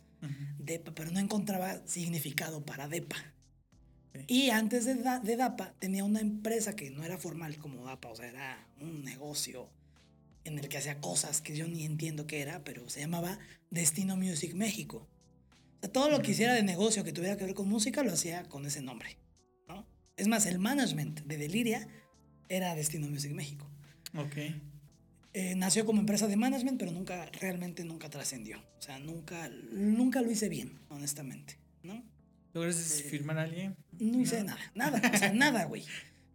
DEPA, pero no encontraba significado para DEPA. Y antes de, de, DAPA tenía una empresa que no era formal como DAPA, o sea, era un negocio en el que hacía cosas que yo ni entiendo qué era, pero se llamaba Destino Music México. O sea, todo lo que hiciera de negocio que tuviera que ver con música lo hacía con ese nombre. ¿no? Es más, el management de Deliria era Destino Music México. Ok. Eh, nació como empresa de management, pero nunca, realmente nunca trascendió. O sea, nunca, nunca lo hice bien, honestamente, ¿no? ¿Lograste eh, firmar a alguien? No hice nada, nada, o sea, nada, güey.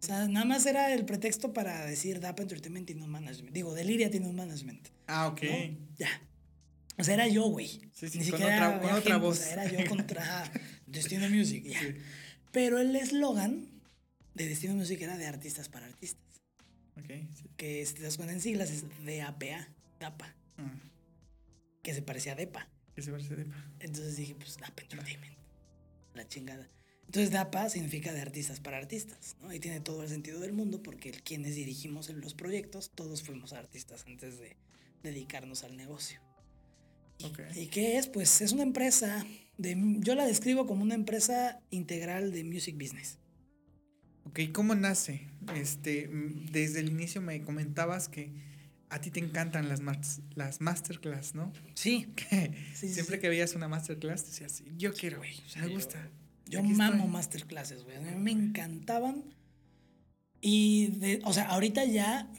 O sea, nada más era el pretexto para decir DAPA Entertainment tiene un management. Digo, Deliria tiene un management. Ah, ok. Ya. O sea, era yo, güey. Sí, sí, Ni con otra, con otra voz. O sea, era yo contra Destino Music, ya. Pero el eslogan de Destino Music era de artistas para artistas. Que si te das cuenta en siglas es DAPA, DAPA. Ah. Que se parecía a DEPA. Que se parecía a DEPA. Entonces dije, pues DAPA Entertainment. La chingada. Entonces DAPA significa de artistas para artistas, ¿no? Y tiene todo el sentido del mundo porque quienes dirigimos en los proyectos, todos fuimos artistas antes de dedicarnos al negocio. ¿Y qué es? Pues es una empresa, de, yo la describo como una empresa integral de music business. Ok, ¿cómo nace? Este, desde el inicio me comentabas que a ti te encantan las, las masterclass, ¿no? Sí. siempre que veías una masterclass decías, yo quiero, güey, me gusta. Yo mamo masterclasses, güey. A mí me encantaban. Y, de, o sea, ahorita ya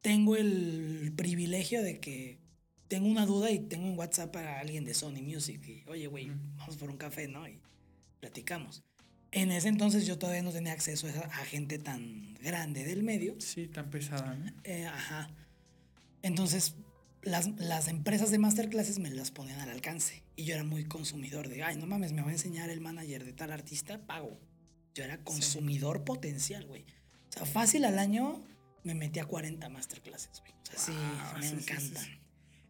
tengo el privilegio de que tengo una duda y tengo un WhatsApp para alguien de Sony Music. Y, oye, güey, vamos por un café, ¿no? Y platicamos. En ese entonces yo todavía no tenía acceso a, gente tan grande del medio. Sí, tan pesada, ¿no? Eh, ajá. Entonces, las, las, empresas de masterclasses me las ponían al alcance. Y yo era muy consumidor de, ay, no mames, me va a enseñar el manager de tal artista, pago. Yo era consumidor potencial, güey. O sea, fácil al año me metí a 40 masterclasses, güey. O sea, sí, me encantan.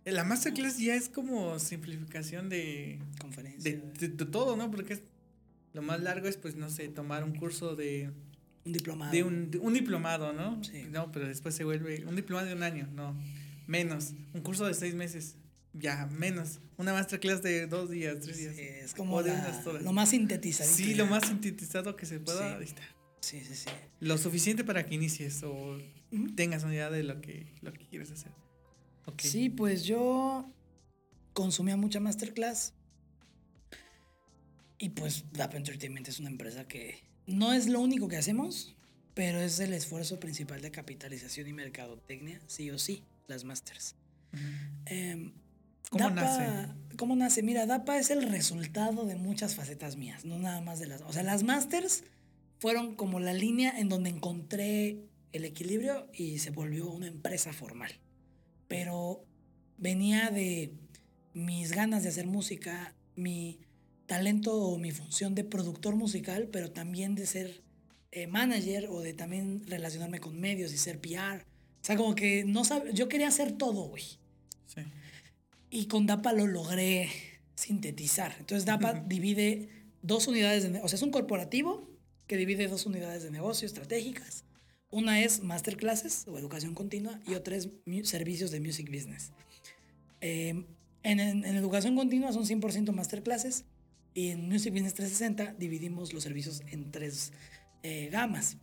la masterclass ya es como simplificación de... Conferencia. De, de todo, ¿no? Porque es lo más largo es, pues, no sé, tomar un curso de... Un diplomado. De un, un diplomado, ¿no? Sí. No, pero después se vuelve un diplomado de un año, no. Menos. Un curso de seis meses. Ya, menos. Una masterclass de dos días, tres días. es como lo más sintetizado. Sí, lo más sintetizado que se pueda. Sí. sí, sí, Lo suficiente para que inicies o tengas una idea de lo que, lo que quieres hacer. Sí, pues yo consumía mucha masterclass y pues DAP Entertainment es una empresa que no es lo único que hacemos, pero es el esfuerzo principal de capitalización y mercadotecnia, sí o sí, las masters. Em, ¿Cómo nace? ¿Cómo nace? Mira, DAPA es el resultado de muchas facetas mías, no nada más de las... O sea, las masters fueron como la línea en donde encontré el equilibrio y se volvió una empresa formal. Pero venía de mis ganas de hacer música, mi talento o mi función de productor musical, pero también de ser eh, manager o de también relacionarme con medios y ser PR. O sea, como que no sabe, yo quería hacer todo, güey. Sí. Y con DAPA lo logré sintetizar. Entonces DAPA divide dos unidades de, o sea, es un corporativo que divide dos unidades de negocio estratégicas. Una es masterclasses o educación continua y otra es servicios de music business. Eh, en, en, educación continua son 100% masterclasses y en Music Business 360 dividimos los servicios en tres eh, gamas.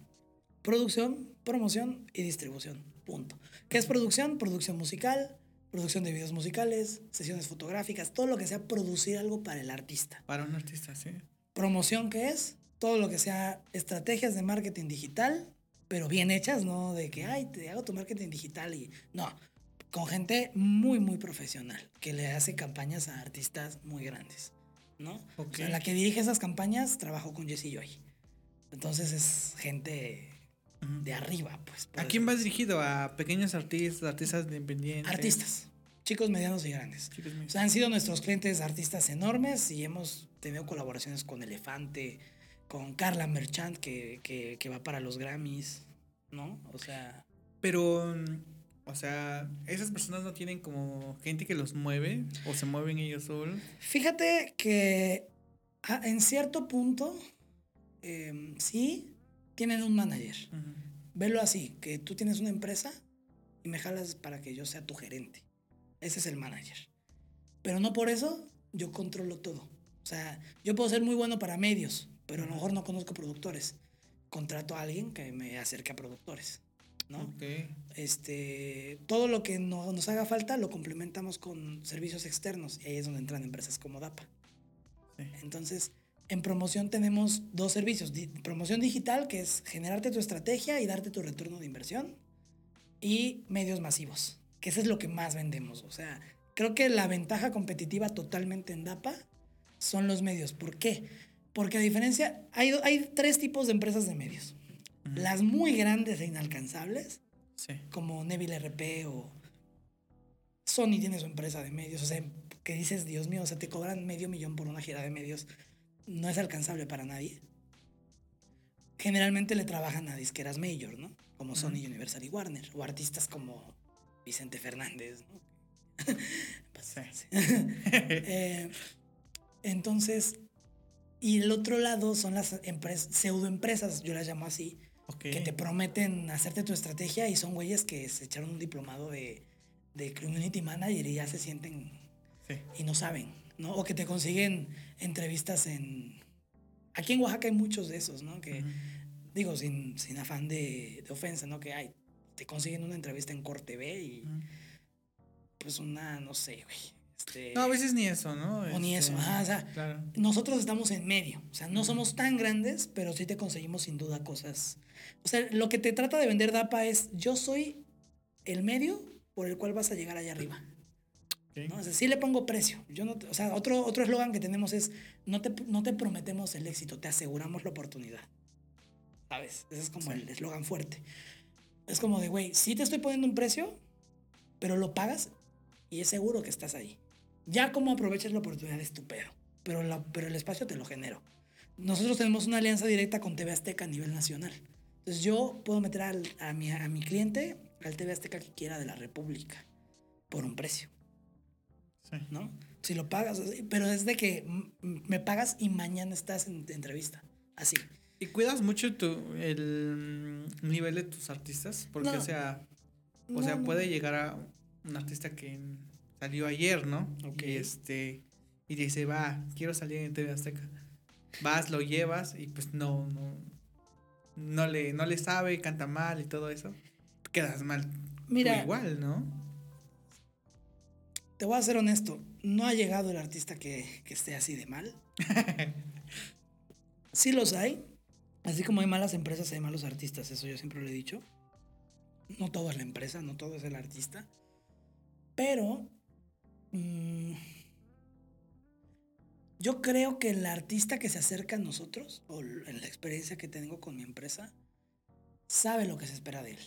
Producción, promoción y distribución. Punto. ¿Qué es producción? Producción musical, producción de videos musicales, sesiones fotográficas, todo lo que sea producir algo para el artista. Para un artista, sí. Promoción, ¿qué es? Todo lo que sea estrategias de marketing digital, pero bien hechas, ¿no? De que, ay, te hago tu marketing digital y... No, con gente muy, muy profesional, que le hace campañas a artistas muy grandes, ¿no? la que dirige esas campañas trabajó con Jesse Joy. Entonces es gente de arriba, pues. ¿A quién vas dirigido? ¿A pequeños artistas, artistas independientes? Artistas, chicos medianos y grandes. o sea, han sido nuestros clientes artistas enormes y hemos tenido colaboraciones con Elefante, con Carla Merchant, que, que, que va para los Grammys, ¿no? O sea... Pero o sea, esas personas no tienen como gente que los mueve o se mueven ellos solos. Fíjate que ah, en cierto punto em, sí tienen un manager. Velo así, que tú tienes una empresa y me jalas para que yo sea tu gerente. Ese es el manager. Pero no por eso yo controlo todo. O sea, yo puedo ser muy bueno para medios, pero a lo mejor no conozco productores. Contrato a alguien que me acerque a productores. ¿No? Este, todo lo que no, nos haga falta lo complementamos con servicios externos y ahí es donde entran empresas como DAPA. Entonces, en promoción tenemos dos servicios. promoción digital, que es generarte tu estrategia y darte tu retorno de inversión. Y medios masivos, que eso es lo que más vendemos. O sea, creo que la ventaja competitiva totalmente en DAPA son los medios. ¿Por qué? Porque a diferencia, hay, hay tres tipos de empresas de medios. Las muy grandes e inalcanzables, como Neville RP o Sony tiene su empresa de medios, o sea, que dices, Dios mío, o sea, te cobran medio millón por una gira de medios, no es alcanzable para nadie. Generalmente le trabajan a disqueras major, ¿no? Como Sony, Universal y Warner, o artistas como Vicente Fernández, ¿no? Eh, entonces, y el otro lado son las empresas, pseudoempresas, yo las llamo así, que te prometen hacerte tu estrategia y son güeyes que se echaron un diplomado de, de community manager y ya se sienten y no saben, ¿no? O que te consiguen entrevistas en... Aquí en Oaxaca hay muchos de esos, ¿no? Que, digo, sin, sin afán de, de, ofensa, ¿no? Que hay, te consiguen una entrevista en Corte B y... Pues una, no sé, güey este, no, a veces ni eso, ¿no? O ni eso. Este, o sea, nosotros estamos en medio. O sea, no somos tan grandes, pero sí te conseguimos sin duda cosas. O sea, lo que te trata de vender DAPA es, yo soy el medio por el cual vas a llegar allá arriba. ¿no? O sea, sí le pongo precio. Yo no, o sea, otro otro eslogan que tenemos es, no te, no te prometemos el éxito, te aseguramos la oportunidad. ¿Sabes? Ese es como el eslogan fuerte. Es como de, güey, sí te estoy poniendo un precio, pero lo pagas y es seguro que estás ahí. Ya como aprovechas la oportunidad es tu pero, la, pero el espacio te lo genero. Nosotros tenemos una alianza directa con TV Azteca a nivel nacional. Entonces yo puedo meter a, mi, a mi cliente al TV Azteca que quiera de la República por un precio. Sí. ¿No? Si lo pagas, pero es de que me pagas y mañana estás en entrevista. Así. ¿Y cuidas mucho tu, el nivel de tus artistas? Porque, o sea, o sea, puede llegar a un artista que salió ayer, ¿no? Y este, y dice, va, quiero salir en TV Azteca. Vas, lo llevas y pues no, no, no le, no le sabe, canta mal y todo eso. Quedas mal. Mira. igual, ¿no? Te voy a ser honesto, no ha llegado el artista que, que esté así de mal. sí los hay. Así como hay malas empresas, hay malos artistas, eso yo siempre lo he dicho. No todo es la empresa, no todo es el artista. Pero mm, yo creo que el artista que se acerca a nosotros, o en la experiencia que tengo con mi empresa, sabe lo que se espera de él.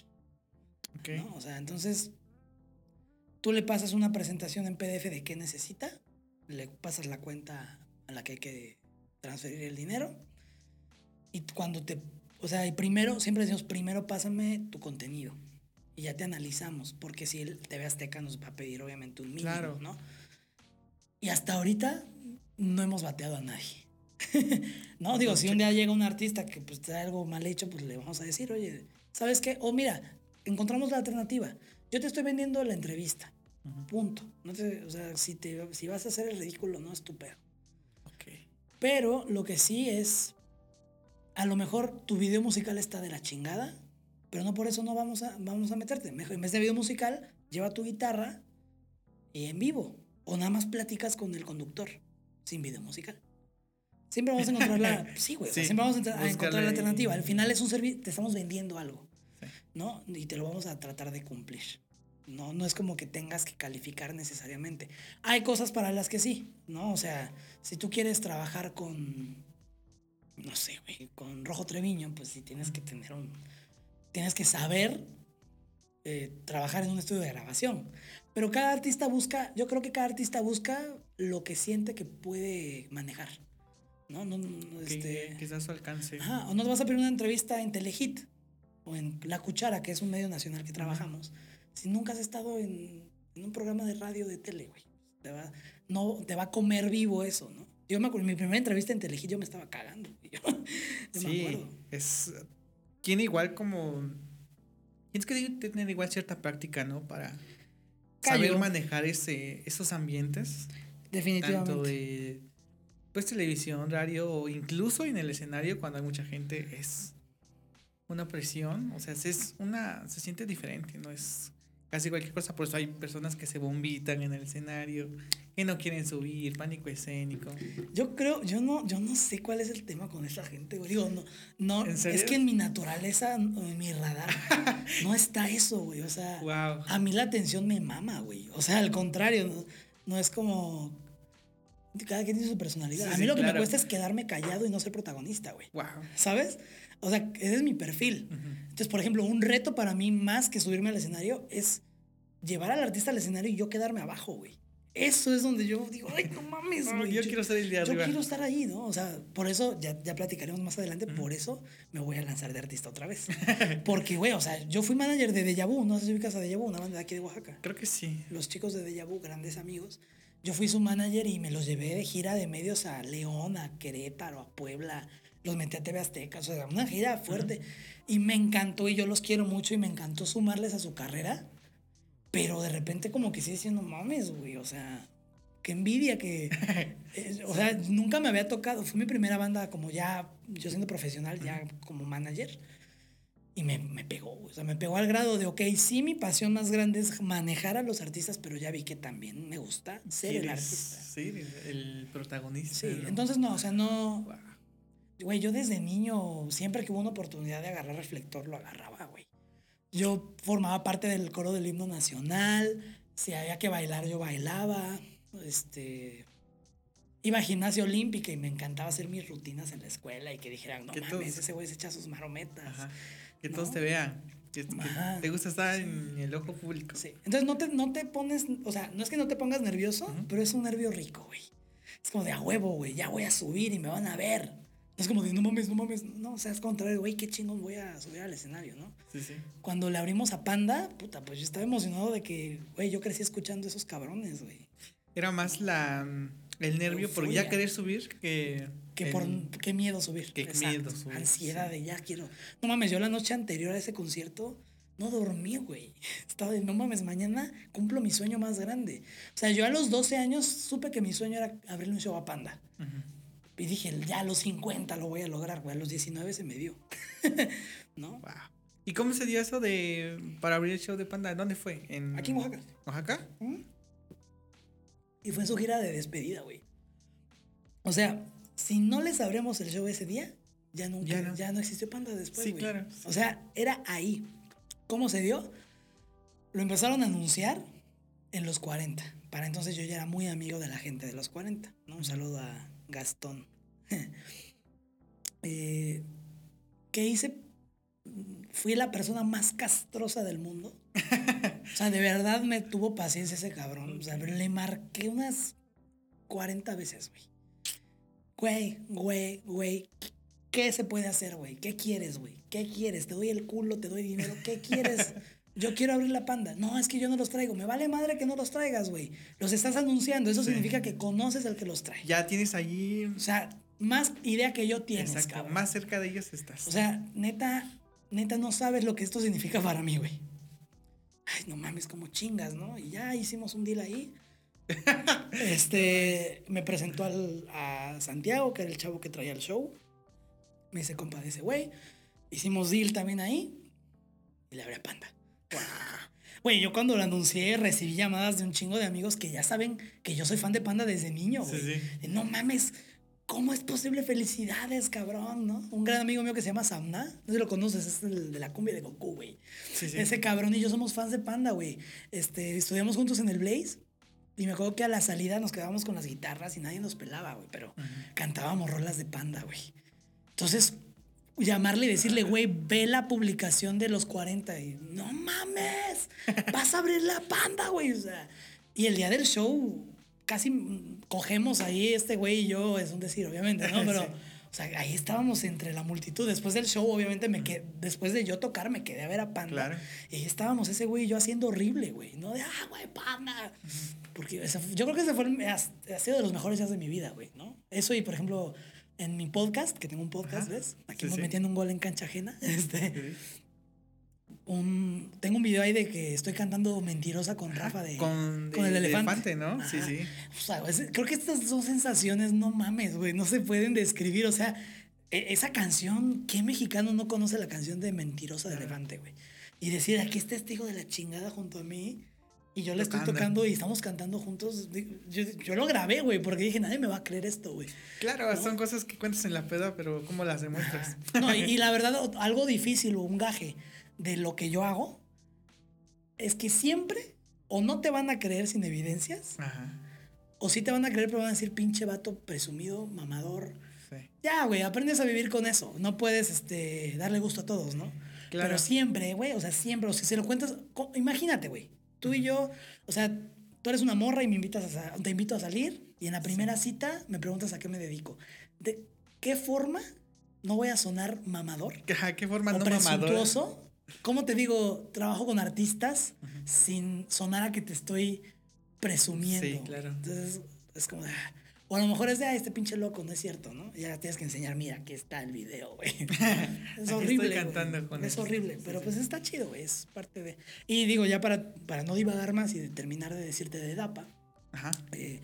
O sea, entonces tú le pasas una presentación en PDF de qué necesita, le pasas la cuenta a la que hay que transferir el dinero y cuando te, o sea, y primero, siempre decimos, primero pásame tu contenido y ya te analizamos, porque si el TV Azteca nos va a pedir obviamente un mínimo, claro. ¿no? Y hasta ahorita no hemos bateado a nadie. no, digo, si un día llega un artista que pues trae algo mal hecho, pues le vamos a decir, oye, ¿sabes qué? O mira, encontramos la alternativa. Yo te estoy vendiendo la entrevista. Punto. No o sea, si, te, si vas a hacer el ridículo, no es tu pedo. Pero lo que sí es, a lo mejor tu video musical está de la chingada, pero no por eso no vamos a, vamos a meterte. Mejor, en vez de video musical, lleva tu guitarra y en vivo. O nada más platicas con el conductor sin video musical. Siempre vamos a encontrar la. Sí, güey. siempre vamos a, encontrar la alternativa. Al final es un servicio, te estamos vendiendo algo. ¿No? Y te lo vamos a tratar de cumplir. No, no es como que tengas que calificar necesariamente. Hay cosas para las que sí, ¿no? O sea, si tú quieres trabajar con. No sé, güey, con Rojo Treviño, pues sí tienes que tener un. Tienes que saber eh, trabajar en un estudio de grabación. Pero cada artista busca, yo creo que cada artista busca lo que siente que puede manejar. ¿no? no, este, quizás su alcance. o no te vas a pedir una entrevista en Telehit o en La Cuchara, que es un medio nacional que trabajamos, si nunca has estado en, un programa de radio de tele, güey. Te va, no, te va a comer vivo eso, ¿no? Yo me acuerdo, mi primera entrevista en Telehit yo me estaba cagando. Yo, sí, me acuerdo. es... Tiene igual como... Tienes que tener igual cierta práctica, ¿no? Para saber manejar ese, esos ambientes. Definitivamente. Tanto de pues televisión, radio o incluso en el escenario cuando hay mucha gente es una presión, o sea, es una se siente diferente, no es casi cualquier cosa, por eso hay personas que se bombitan en el escenario, que no quieren subir, pánico escénico. Yo creo, yo no, yo no sé cuál es el tema con esa gente, güey. Digo, no, no, es que en mi naturaleza, en mi radar, no está eso, güey. O sea, a mí la atención me mama, güey. O sea, al contrario, no, no es como cada quien tiene su personalidad. a mí lo que me cuesta es quedarme callado y no ser protagonista, güey. Wow. ¿Sabes? O sea, ese es mi perfil. Entonces, por ejemplo, un reto para mí más que subirme al escenario es llevar al artista al escenario y yo quedarme abajo, güey. Eso es donde yo digo, ay, no mames, güey. yo, quiero estar el día Yo quiero estar ahí, ¿no? O sea, por eso, ya, ya platicaremos más adelante, por eso me voy a lanzar de artista otra vez. Porque, güey, o sea, yo fui manager de Deja Vu, no sé si ubicas a Deja Vu, una banda de aquí de Oaxaca. Creo que sí. Los chicos de Deja Vu, grandes amigos. Yo fui su manager y me los llevé de gira de medios a León, a Querétaro, a Puebla. Los metí a TV Azteca, o sea, una gira fuerte. Y me encantó y yo los quiero mucho y me encantó sumarles a su carrera. Pero de repente como que sí diciendo, mames, güey, o sea, qué envidia que... Eh, o sea, nunca me había tocado. Fue mi primera banda como ya, yo siendo profesional, ya como manager. Y me, me, pegó, o sea, me pegó al grado de, ok, sí, mi pasión más grande es manejar a los artistas, pero ya vi que también me gusta ser el artista. Sí, el protagonista. Sí, entonces no, o sea, no... Güey, yo desde niño, siempre que hubo una oportunidad de agarrar reflector, lo agarraba, güey. Yo formaba parte del coro del himno nacional, si había que bailar, yo bailaba, este... Iba a gimnasia olímpica y me encantaba hacer mis rutinas en la escuela y que dijeran, no mames, ese güey se echa sus marometas. Ajá. Que todos te vean. Que, te gusta estar en el ojo público. Sí. Entonces no te, no te pones, o sea, no es que no te pongas nervioso, pero es un nervio rico, güey. Es como de a huevo, güey, ya voy a subir y me van a ver. Es como de no mames, no mames. No, o sea, es contrario, güey, qué chingón voy a subir al escenario, ¿no? Sí, sí. Cuando le abrimos a Panda, puta, pues yo estaba emocionado de que, güey, yo crecí escuchando esos cabrones, güey. Era más la el nervio por ya querer subir que que por qué miedo subir. Qué miedo subir. Ansiedad de ya quiero. No mames, yo la noche anterior a ese concierto no dormí, güey. Estaba de no mames, mañana cumplo mi sueño más grande. O sea, yo a los 12 años supe que mi sueño era abrirle un show a Panda. Y dije, ya a los 50 lo voy a lograr, güey. A los 19 se me dio. ¿No? ¿Y cómo se dio eso de para abrir el show de Panda? ¿Dónde fue? ¿En Aquí en Oaxaca. ¿Oaxaca? Y fue en su gira de despedida, güey. O sea, si no les abrimos el show ese día, ya, nunca, ya, no. existió Panda después. Sí, claro. O sea, era ahí. ¿Cómo se dio? Lo empezaron a anunciar en los 40. Para entonces yo ya era muy amigo de la gente de los 40, ¿no? Un saludo a Gastón. eh, ¿Qué hice? Fui la persona más castrosa del mundo. o sea, de verdad me tuvo paciencia ese cabrón. O sea, le marqué unas 40 veces, güey. Güey, güey, güey. ¿Qué se puede hacer, güey? ¿Qué quieres, güey? ¿Qué quieres? Te doy el culo, te doy dinero. ¿Qué quieres? Yo quiero abrir la panda. No, es que yo no los traigo. Me vale madre que no los traigas, güey. Los estás anunciando. Eso significa que conoces al que los trae. Ya tienes allí. O sea, más idea que yo tienes. Exacto. Más cerca de ellos estás. O sea, neta, neta, no sabes lo que esto significa para mí, güey. Ay, no mames, como chingas, ¿no? Y ya hicimos un deal ahí. este, me presentó al, a Santiago, que era el chavo que traía el show. Me dice, compa, ese güey. Hicimos deal también ahí. Y le abrí Panda. Güey, yo cuando lo anuncié recibí llamadas de un chingo de amigos que ya saben que yo soy fan de Panda desde niño, güey. No mames, ¿cómo es posible? Felicidades, cabrón, ¿no? Un gran amigo mío que se llama Samna, no sé si lo conoces, es el de la cumbia de Goku, güey. Ese cabrón y yo somos fans de Panda, güey. Este, estudiamos juntos en el Blaze. Y me acuerdo que a la salida nos quedábamos con las guitarras y nadie nos pelaba, güey, pero cantábamos rolas de panda, güey. Entonces, llamarle y decirle, güey, ve la publicación de los 40 y no mames, vas a abrir la panda, güey. O sea, y el día del show casi cogemos ahí este güey y yo, es un decir, obviamente, ¿no? Pero, o sea, ahí estábamos entre la multitud. Después del show, obviamente, me quedé, después de yo tocar, me quedé a ver a Panda. Claro. Y ahí estábamos ese güey y yo haciendo horrible, güey. No de, ah, güey, Panda. Porque yo creo que ese fue, ha sido de los mejores días de mi vida, güey, ¿no? Eso y, por ejemplo en mi podcast, que tengo un podcast, ¿ves? Aquí me metiendo un gol en cancha ajena. Este, un, tengo un video ahí de que estoy cantando mentirosa con Rafa de, con, el elefante. ¿no? Sí, sí. O sea, creo que estas dos sensaciones, no mames, güey, no se pueden describir. O sea, e, esa canción, ¿qué mexicano no conoce la canción de Mentirosa de Elefante, güey? Y decir, aquí está este hijo de la chingada junto a mí y yo le estoy tocando y estamos cantando juntos. Yo, yo lo grabé, güey, porque dije, nadie me va a creer esto, güey. Claro, son cosas que cuentas en la peda, pero ¿cómo las demuestras? No, y, la verdad, algo difícil o un gaje de lo que yo hago es que siempre o no te van a creer sin evidencias, o sí te van a creer, pero van a decir, pinche vato presumido, mamador. Ya, güey, aprendes a vivir con eso. No puedes este, darle gusto a todos, ¿no? Claro. Pero siempre, güey, o sea, siempre, o sea, si se lo cuentas, imagínate, güey Tú y yo, o sea, tú eres una morra y me invitas a, te invito a salir y en la primera cita me preguntas a qué me dedico. ¿De qué forma no voy a sonar mamador? ¿Qué, qué forma no mamador? ¿Cómo te digo? Trabajo con artistas sin sonar a que te estoy presumiendo. Sí, claro. Entonces, es como, ah, o a lo mejor es de, ah, este pinche loco, no es cierto, ¿no? ya tienes que enseñar, mira, aquí está el video, güey. es horrible. Estoy cantando con es horrible, pero pues está chido, güey, es parte de... Y digo, ya para, para no divagar más y terminar de decirte de DAPA, Ajá. Eh,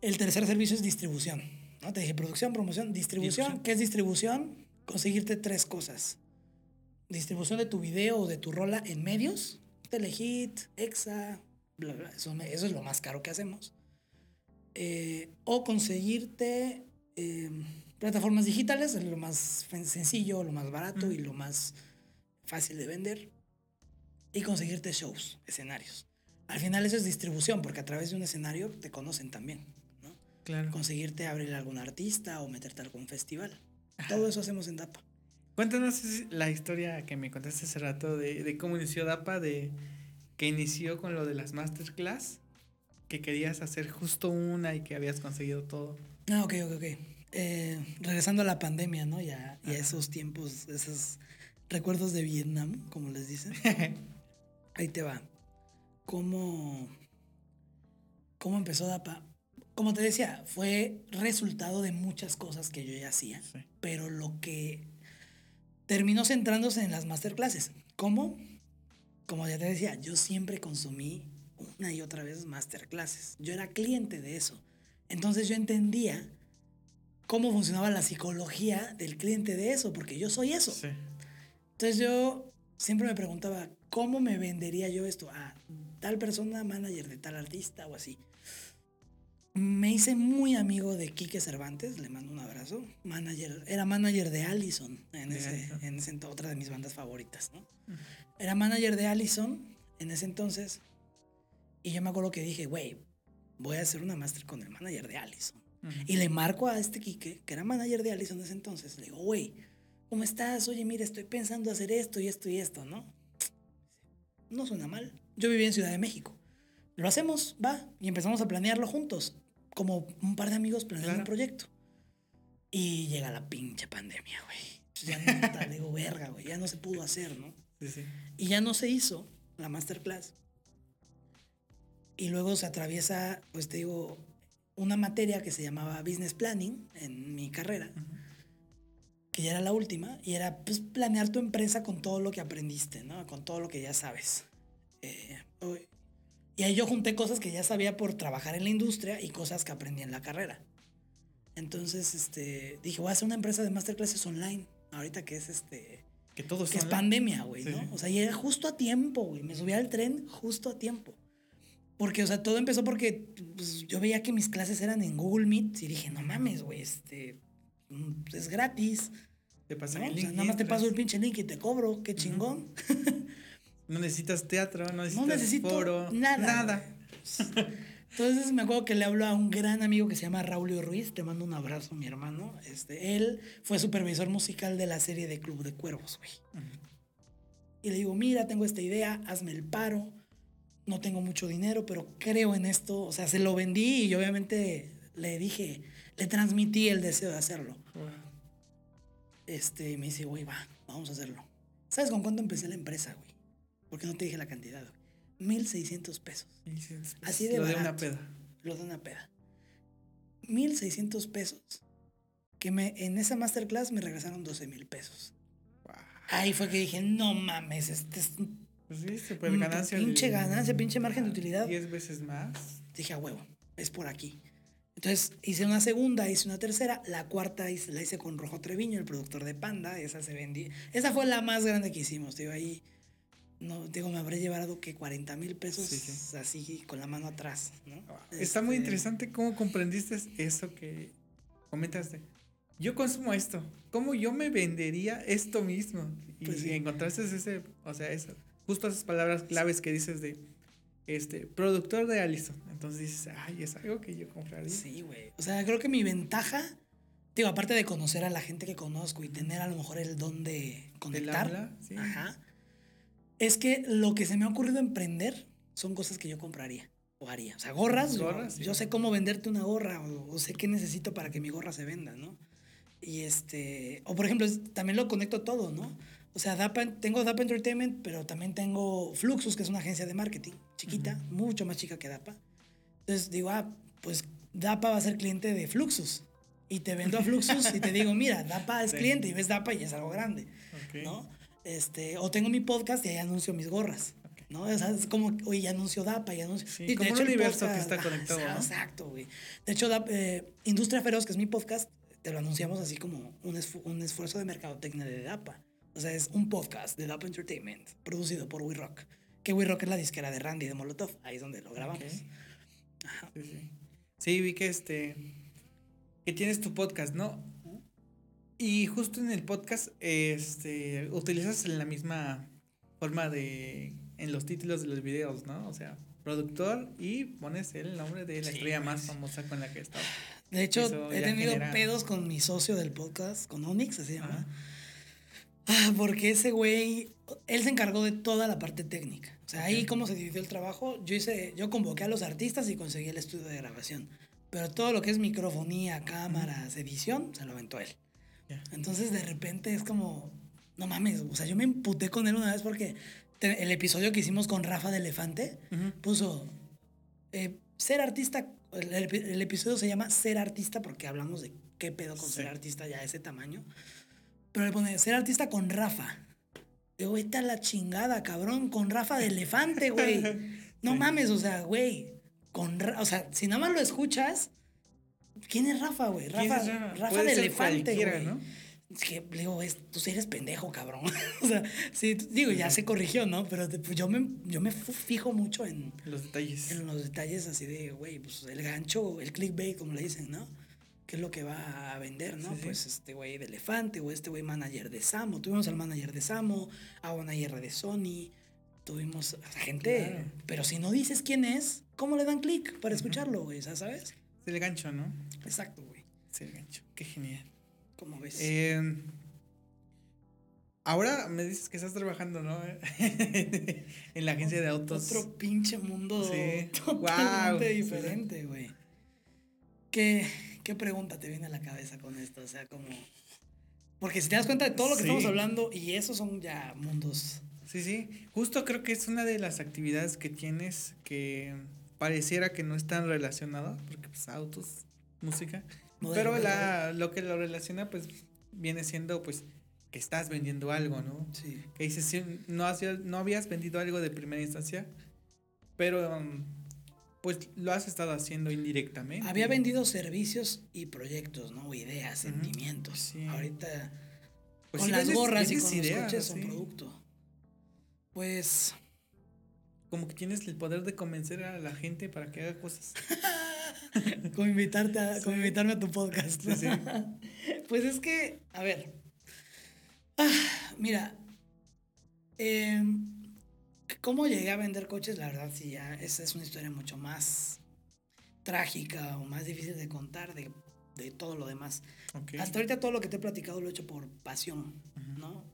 el tercer servicio es distribución, ¿no? Te dije producción, promoción, distribución. ¿Qué es distribución? Conseguirte tres cosas. Distribución de tu video o de tu rola en medios, Telehit, Exa, bla, bla. Eso, eso es lo más caro que hacemos eh, o conseguirte em, plataformas digitales, es lo más sencillo, lo más barato y lo más fácil de vender. Y conseguirte shows, escenarios. Al final eso es distribución, porque a través de un escenario te conocen también. ¿no? Claro. Conseguirte abrir a algún artista o meterte a algún festival. Todo eso hacemos en DAPA. Cuéntanos la historia que me contaste hace rato de, de cómo inició DAPA, de que inició con lo de las masterclass que querías hacer justo una y que habías conseguido todo. Ah, ok, ok, ok. Eh, regresando a la pandemia, ¿no? Ya, y a esos tiempos, esos recuerdos de Vietnam, como les dicen. Ahí te va. ¿Cómo, cómo empezó DAPA? Como te decía, fue resultado de muchas cosas que yo ya hacía, pero lo que terminó centrándose en las masterclasses. ¿Cómo? Como ya te decía, yo siempre consumí una y otra vez masterclasses. Yo era cliente de eso. Entonces yo entendía cómo funcionaba la psicología del cliente de eso, porque yo soy eso. Entonces yo siempre me preguntaba, ¿cómo me vendería yo esto a tal persona, manager de tal artista o así? Me hice muy amigo de Quique Cervantes, le mando un abrazo. Manager, era manager de Allison, en, ese, en ese, otra de mis bandas favoritas, ¿no? Era manager de Allison en ese entonces Y yo me acuerdo que dije, güey, voy a hacer una máster con el manager de Allison. Y le marco a este Quique, que era manager de Allison en ese entonces. Le digo, güey, ¿cómo estás? Oye, mira, estoy pensando hacer esto y esto y esto, ¿no? No suena mal. Yo vivía en Ciudad de México. Lo hacemos, va, y empezamos a planearlo juntos, como un par de amigos planeando un proyecto. Y llega la pinche pandemia, güey. Ya no, digo, verga, güey, ya no se pudo hacer, ¿no? Sí, sí. Y ya no se hizo la masterclass. Y luego se atraviesa, pues te digo, una materia que se llamaba Business Planning en mi carrera, que ya era la última, y era pues planear tu empresa con todo lo que aprendiste, ¿no? Con todo lo que ya sabes. Eh, y ahí yo junté cosas que ya sabía por trabajar en la industria y cosas que aprendí en la carrera. Entonces, este, dije, voy a hacer una empresa de masterclasses online, ahorita que es este... Que todo que es pandemia, güey, ¿no? O sea, y era justo a tiempo, güey. Me subí al tren justo a tiempo. Porque, o sea, todo empezó porque pues, yo veía que mis clases eran en Google Meet y dije, no mames, güey, este, mm, es gratis. Te pasan el link. nada más te paso el pinche link y te cobro, qué chingón. no necesitas teatro, no necesitas no necesito foro, nada. Nada. Entonces me acuerdo que le hablo a un gran amigo que se llama Raúl Ruiz, te mando un abrazo, mi hermano. Este, él fue supervisor musical de la serie de Club de Cuervos, güey. Y le digo, mira, tengo esta idea, hazme el paro no tengo mucho dinero, pero creo en esto. O sea, se lo vendí y obviamente le dije, le transmití el deseo de hacerlo. Este, me dice, güey, va, vamos a hacerlo. ¿Sabes con cuánto empecé la empresa, güey? Porque no te dije la cantidad, güey. 1600 pesos. Así de Lo de una peda. Lo de una peda. 1600 pesos. Que me, en esa masterclass me regresaron 12 mil pesos. Ahí fue que dije, no mames, este es pues sí, super ganancia. Pinche ganancia, pinche margen de utilidad. 10 veces más. Dije, a huevo, es por aquí. Entonces hice una segunda, hice una tercera, la cuarta hice, la hice con Rojo Treviño, el productor de Panda, esa se vendí. Esa fue la más grande que hicimos, digo, ahí, no, digo, me habré llevado que 40 mil pesos así con la mano atrás, ¿no? Está muy este, interesante cómo comprendiste eso que comentaste. Yo consumo esto, ¿cómo yo me vendería esto mismo? Y pues encontraste ese, o sea, eso justo esas palabras claves que dices de este productor de Allison. Entonces dices, ay, es algo que yo compraría. Sí, güey. O sea, creo que mi ventaja, digo, aparte de conocer a la gente que conozco y tener a lo mejor el don de conectar, ajá, es que lo que se me ha ocurrido emprender son cosas que yo compraría o haría. O sea, gorras, gorras yo, sé cómo venderte una gorra o, o, sé qué necesito para que mi gorra se venda, ¿no? Y este, o por ejemplo, también lo conecto todo, ¿no? O sea, tengo DAPA Entertainment, pero también tengo Fluxus, que es una agencia de marketing chiquita, mucho más chica que DAPA. Entonces digo, ah, pues DAPA va a ser cliente de Fluxus. Y te vendo a Fluxus y te digo, mira, DAPA es cliente y ves DAPA y es algo grande. ¿no? Este, o tengo mi podcast y ahí anuncio mis gorras. ¿no? O sea, es como, oye, anuncio DAPA y anuncio... Sí, como un universo que está conectado, Exacto, güey. De hecho, eh, Industria Feroz, que es mi podcast, te lo anunciamos así como un, un esfuerzo de mercadotecnia de DAPA. O sea, es un podcast de Dap Entertainment producido por We Rock. Que We Rock es la disquera de Randy de Molotov. Ahí es donde lo grabamos. Ajá. Sí, vi que este. que tienes tu podcast, ¿no? Y justo en el podcast, este. utilizas la misma forma de. en los títulos de los videos, ¿no? O sea, productor y pones el nombre de la estrella más famosa con la que he estado. De hecho, he tenido pedos con mi socio del podcast, con Onyx, así se llama. Porque ese güey, él se encargó de toda la parte técnica. O sea, ahí cómo se dividió el trabajo, yo hice, yo convoqué a los artistas y conseguí el estudio de grabación. Pero todo lo que es microfonía, cámaras, edición, se lo aventó él. Entonces de repente es como, no mames, o sea, yo me emputé con él una vez porque el episodio que hicimos con Rafa de Elefante puso, eh, ser artista, el, episodio se llama Ser artista porque hablamos de qué pedo con ser artista ya a ese tamaño. Pero le pone ser artista con Rafa. Digo, esta la chingada, cabrón, con Rafa de elefante, güey. No mames, o sea, güey. Con, o sea, si nada más lo escuchas, ¿quién es Rafa, güey? Rafa, Rafa, de elefante, güey. ¿no? Es que, digo, es, tú eres pendejo, cabrón. o sea, sí, digo, ya se corrigió, ¿no? Pero pues, yo, me, yo me fijo mucho en... Los detalles. En los detalles así de, güey, pues el gancho, el clickbait, como le dicen, ¿no? Qué es lo que va a vender, ¿no? pues este güey de Elefante o este güey manager de Samo. Tuvimos al manager de Samo, a manager de Sony. Tuvimos gente, pero si no dices quién es, ¿cómo le dan clic para escucharlo, güey? ¿Sabes? Es el gancho, ¿no? Exacto, güey. Es el gancho. Qué genial. ¿Cómo ves? Em, ahora me dices que estás trabajando, ¿no? en la agencia de autos. Otro pinche mundo totalmente diferente, güey. ¿Qué, ¿Qué pregunta te viene a la cabeza con esto? O sea, como... Porque si te das cuenta de todo lo que estamos hablando, y esos son ya mundos Sí, sí. Justo creo que es una de las actividades que tienes que pareciera que no están relacionadas, porque pues autos, música. pero la, lo que lo relaciona pues viene siendo pues que estás vendiendo algo, ¿no? Sí. Que dices, no, no habías vendido algo de primera instancia, pero um, pues lo has estado haciendo indirectamente. Había vendido servicios y proyectos, ¿no? Ideas, sentimientos. Sí. Ahorita pues con las gorras y con los coches son producto. Pues. Como que tienes el poder de convencer a la gente para que haga cosas. como, invitarte a, como invitarme a tu podcast. pues es que, a ver. Ah, mira. Em, ¿Cómo llegué a vender coches? La verdad, sí, ya. Esa es una historia mucho más trágica o más difícil de contar de, de todo lo demás. Hasta ahorita todo lo que te he platicado lo he hecho por pasión, ¿no?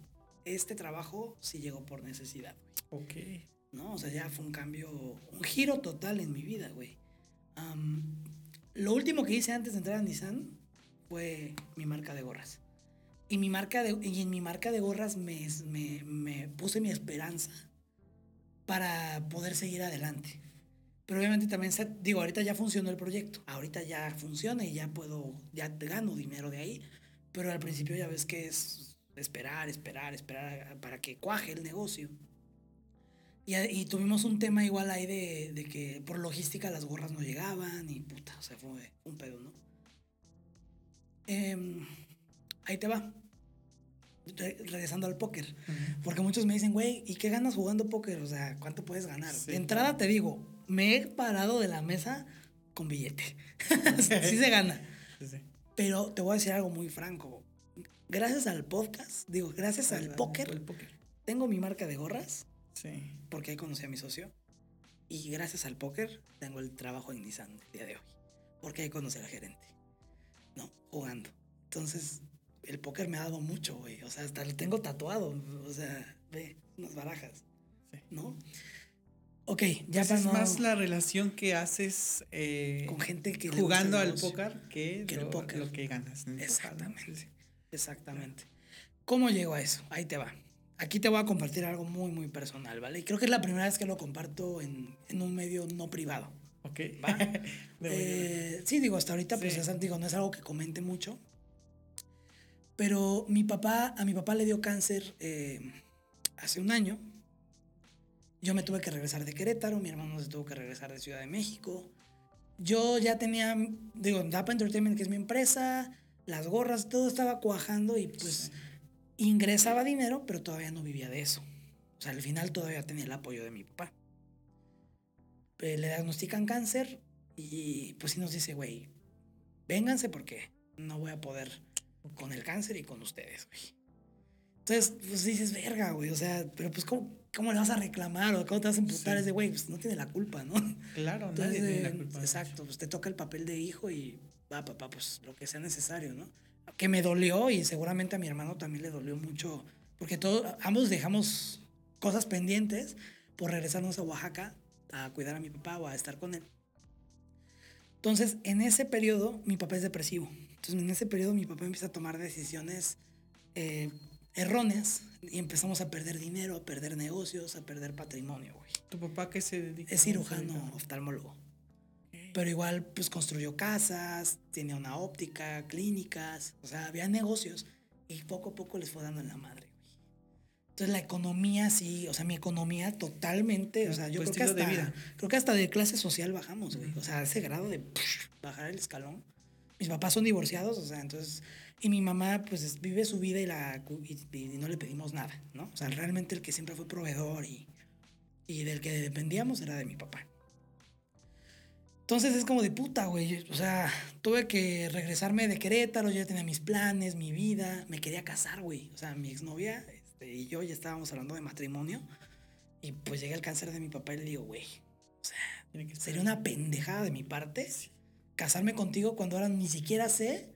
este trabajo sí llegó por necesidad. Ok. ¿No? O sea, ya fue un cambio, un giro total en mi vida, güey. lo último que hice antes de entrar a Nissan fue mi marca de gorras. Y, mi marca de, y en mi marca de gorras me, me, me puse mi esperanza para poder seguir adelante. Pero obviamente también, digo, ahorita ya funcionó el proyecto. Ahorita ya funciona y ya puedo, ya gano dinero de ahí. Pero al principio ya ves que es esperar, esperar, esperar para que cuaje el negocio. Y, tuvimos un tema igual ahí de, que por logística las gorras no llegaban y puta, o sea, fue un pedo, ¿no? Em, ahí te va. Regresando al póker. Porque muchos me dicen, güey, ¿y qué ganas jugando póker? O sea, ¿cuánto puedes ganar? De entrada te digo, me he parado de la mesa con billete. sí se gana. Pero te voy a decir algo muy franco gracias al podcast, digo, gracias al, póker, tengo mi marca de gorras. Sí. Porque ahí conocí a mi socio. Y gracias al póker tengo el trabajo en Nissan el día de hoy. Porque ahí conocí al gerente. No, jugando. Entonces, el póker me ha dado mucho, güey. O sea, hasta lo tengo tatuado. O sea, ve, unas barajas. Sí. ¿No? Ok, ya pues Es más la relación que haces eh, con gente que jugando al póker que, lo, el póker. lo que ganas. Exactamente. Exactamente. ¿Cómo llego a eso? Ahí te va. Aquí te voy a compartir algo muy, muy personal, ¿vale? Y creo que es la primera vez que lo comparto en, un medio no privado. Ok. ¿Va? Eh, sí, digo, hasta ahorita, pues es, digo, no es algo que comente mucho. Pero mi papá, a mi papá le dio cáncer eh, hace un año. Yo me tuve que regresar de Querétaro, mi hermano se tuvo que regresar de Ciudad de México. Yo ya tenía, digo, Dapa Entertainment, que es mi empresa, las gorras, todo estaba cuajando y pues ingresaba dinero, pero todavía no vivía de eso. O sea, al final todavía tenía el apoyo de mi papá. le diagnostican cáncer y pues sí nos dice, güey, vénganse porque no voy a poder con el cáncer y con ustedes, güey. Entonces, pues dices, verga, güey, o sea, pero pues ¿cómo, cómo le vas a reclamar o cómo te vas a imputar? ese güey, pues no tiene la culpa, ¿no? Claro, nadie tiene la culpa. Exacto, pues te toca el papel de hijo y va, papá, pues lo que sea necesario, ¿no? Que me dolió y seguramente a mi hermano también le dolió mucho, porque todos, ambos dejamos cosas pendientes por regresarnos a Oaxaca a cuidar a mi papá o a estar con él. Entonces, en ese periodo, mi papá es depresivo. Entonces, en ese periodo, mi papá empieza a tomar decisiones eh, erróneas y empezamos a perder dinero, a perder negocios, a perder patrimonio, güey. ¿Tu papá qué se dedica? Es cirujano, oftalmólogo. Pero igual, pues construyó casas, tenía una óptica, clínicas, o sea, había negocios y poco a poco les fue dando en la madre. Entonces la economía sí, o sea, mi economía totalmente, o sea, yo creo que hasta, de vida. creo que hasta de clase social bajamos, güey. O sea, ese grado de bajar el escalón. Mis papás son divorciados, o sea, entonces, y mi mamá pues vive su vida y, la, y, no le pedimos nada, ¿no? O sea, realmente el que siempre fue proveedor y, y del que dependíamos era de mi papá. Entonces es como de puta, güey. O sea, tuve que regresarme de Querétaro, yo ya tenía mis planes, mi vida. Me quería casar, güey. O sea, mi exnovia este, y yo ya estábamos hablando de matrimonio. Y pues llega el cáncer de mi papá y le digo, güey, o sea, sería una pendejada de mi parte casarme contigo cuando ahora ni siquiera sé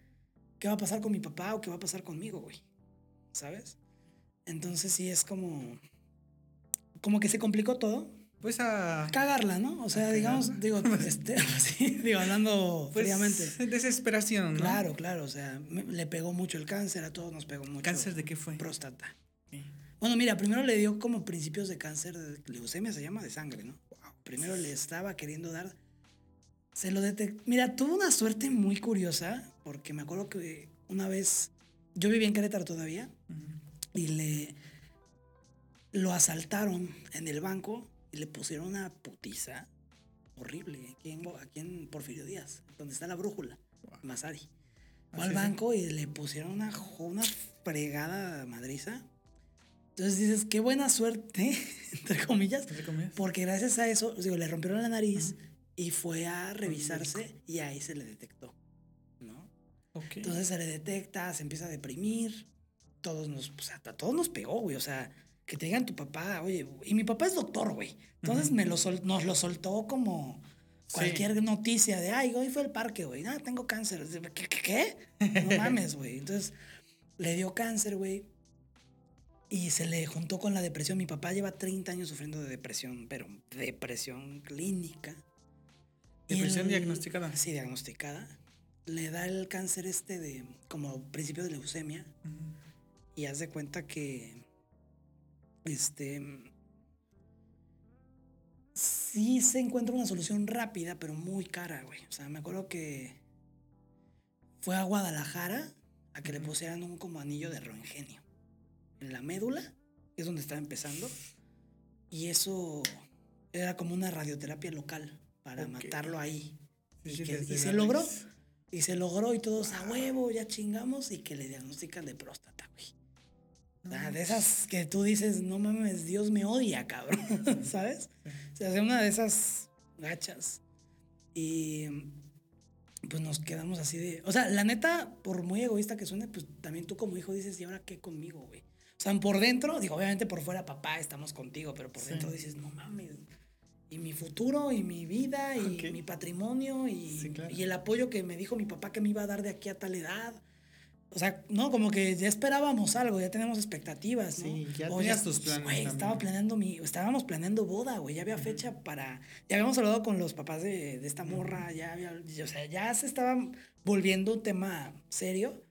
qué va a pasar con mi papá o qué va a pasar conmigo, güey. ¿Sabes? Entonces sí es como. Como que se complicó todo. Pues a. Cagarla, ¿no? O sea, digamos, digo, este, sí, digo, hablando pues, fríamente. Desesperación, ¿no? Claro, claro. O sea, le pegó mucho el cáncer, a todos nos pegó mucho. ¿Cáncer de qué fue? Próstata. Bueno, mira, primero le dio como principios de cáncer, de leucemia se llama de sangre, ¿no? Primero le estaba queriendo dar. Se lo detectó. Mira, tuvo una suerte muy curiosa, porque me acuerdo que una vez. Yo vivía en Querétaro todavía, y le. Lo asaltaron en el banco y le pusieron una putiza horrible aquí en, aquí en Porfirio Díaz, donde está la brújula, Masari. Fue al banco y le pusieron una, una fregada madriza entonces dices, qué buena suerte, entre comillas, porque gracias a eso, digo, le rompieron la nariz y fue a revisarse y ahí se le detectó, ¿no? Entonces se le detecta, se empieza a deprimir, todos nos, pues a todos nos pegó, güey, o sea, que te digan tu papá, oye, y mi papá es doctor, güey, entonces me lo nos lo soltó como cualquier noticia de, ay, hoy fue el parque, güey, nada, tengo cáncer, ¿qué? qué? No mames, güey, entonces le dio cáncer, güey y se le juntó con la depresión. Mi papá lleva 30 años sufriendo de depresión, pero depresión clínica. ¿Depresión diagnosticada? Sí, diagnosticada. Le da el cáncer este de como principio de leucemia. Y haz de cuenta que este sí se encuentra una solución rápida, pero muy cara, güey. O sea, me acuerdo que fue a Guadalajara a que le pusieran un como anillo de roengenio en la médula, es donde estaba empezando. Y eso era como una radioterapia local para matarlo ahí. y, se logró. Y se logró y todos a huevo, ya chingamos y que le diagnostican de próstata, güey. de esas que tú dices, no mames, Dios me odia, cabrón, ¿sabes? O sea, una de esas gachas. Y pues nos quedamos así de... O sea, la neta, por muy egoísta que suene, pues también tú como hijo dices, ¿y ahora qué conmigo, güey? O sea, por dentro, digo, obviamente por fuera, papá, estamos contigo, pero por dentro dices, no mames. Y mi futuro, y mi vida, y mi patrimonio, y, y el apoyo que me dijo mi papá que me iba a dar de aquí a tal edad. O sea, no, como que ya esperábamos algo, ya tenemos expectativas, ¿no? Sí, ya tenías tus planes. Güey, estaba planeando mi, estábamos planeando boda, güey, ya había fecha para, ya habíamos hablado con los papás de, de esta morra, ya había, o sea, ya se estaba volviendo un tema serio.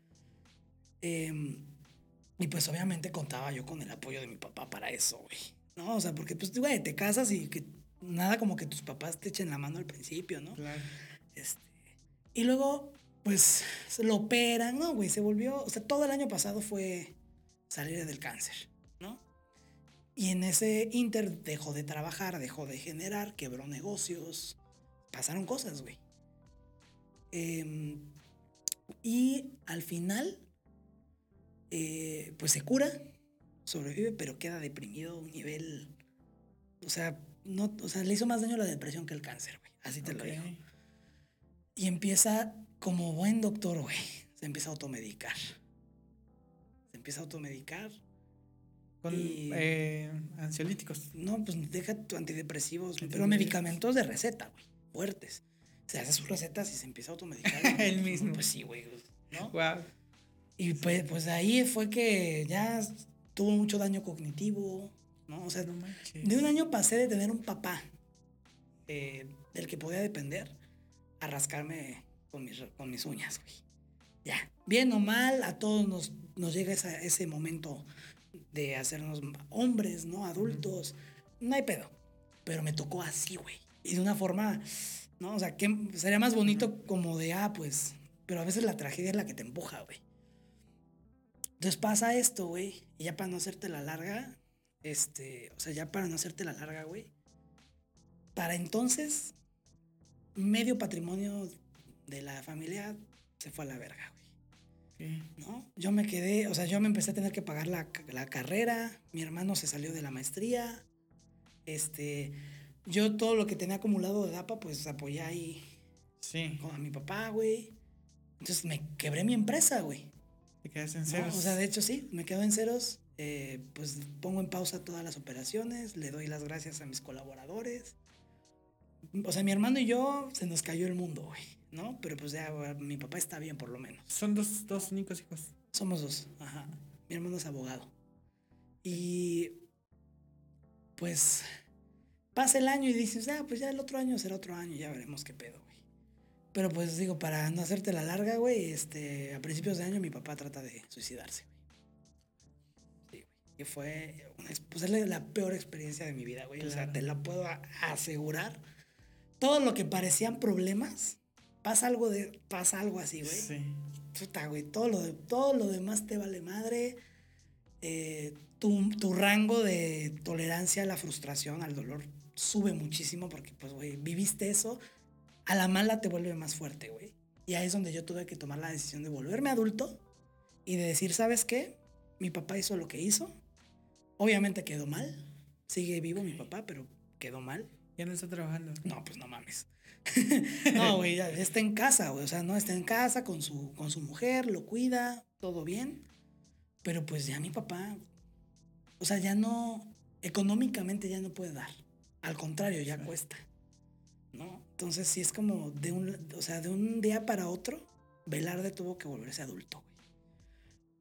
Eh, y pues obviamente contaba yo con el apoyo de mi papá para eso, güey. ¿No? O sea, porque pues, güey, te casas y que nada como que tus papás te echen la mano al principio, ¿no? Claro. Este, y luego, pues, se lo operan, ¿no, güey? Se volvió, o sea, todo el año pasado fue salir del cáncer, ¿no? Y en ese inter dejó de trabajar, dejó de generar, quebró negocios, pasaron cosas, güey. Em, y al final eh, pues se cura, sobrevive, pero queda deprimido a un nivel, o sea, no, o sea, le hizo más daño la depresión que el cáncer, güey, así te lo digo. Y empieza como buen doctor, güey, se empieza a automedicar. Se empieza a automedicar. Con eh, ansiolíticos. No, pues deja tu antidepresivos, pero medicamentos de receta, güey, fuertes. Se hace sus recetas y se empieza a automedicar. El mismo. Pues sí, güey. ¿no? Wow. Y pues, pues ahí fue que ya tuvo mucho daño cognitivo, ¿no? O sea, de un año pasé de tener un papá eh, del que podía depender a rascarme con mis, con mis uñas, güey. Ya, bien o mal, a todos nos, nos llega ese momento de hacernos hombres, ¿no? Adultos. No hay pedo. Pero me tocó así, güey. Y de una forma, ¿no? O sea, que sería más bonito como de, ah, pues. Pero a veces la tragedia es la que te empuja, güey. Entonces pasa esto, güey. Y ya para no hacerte la larga, este, o sea, ya para no hacerte la larga, güey. Para entonces, medio patrimonio de la familia se fue a la verga, güey. ¿No? Yo me quedé, o sea, yo me empecé a tener que pagar la, la carrera, mi hermano se salió de la maestría, este, yo todo lo que tenía acumulado de DAPA, pues apoyé ahí sí. a mi papá, güey. Entonces me quebré mi empresa, güey. Te quedas en ceros. o sea, de hecho sí, me quedo en ceros. Eh, pues pongo en pausa todas las operaciones, le doy las gracias a mis colaboradores. O sea, mi hermano y yo se nos cayó el mundo, güey, ¿no? Pero pues ya mi papá está bien por lo menos. Son dos, dos únicos hijos. Somos dos, ajá. Mi hermano es abogado. Y pues pasa el año y dices, ah, pues ya el otro año será otro año, ya veremos qué pedo, güey. Pero pues digo, para no hacerte la larga, güey, este, a principios de año mi papá trata de suicidarse, y fue pues, la peor experiencia de mi vida, güey. O sea, te la puedo asegurar. Todo lo que parecían problemas, pasa algo de pasa algo así, güey. Sí. Güey, todo lo, de, todo lo demás te vale madre. Eh, tu, tu, rango de tolerancia a la frustración, al dolor, sube muchísimo porque, pues, güey, viviste eso. A la mala te vuelve más fuerte, güey. Y ahí es donde yo tuve que tomar la decisión de volverme adulto y de decir, ¿sabes qué? Mi papá hizo lo que hizo Obviamente quedó mal. Sigue vivo mi papá, pero quedó mal. ¿Ya no está trabajando? No, pues no mames. no, güey, está en casa, güey. O sea, no está en casa con su, con su mujer, lo cuida, todo bien. Pero pues ya mi papá, o sea, ya no, económicamente ya no puede dar. Al contrario, ya cuesta. ¿No? Entonces sí es como de un, o sea, de un día para otro, Velarde tuvo que volverse adulto, güey.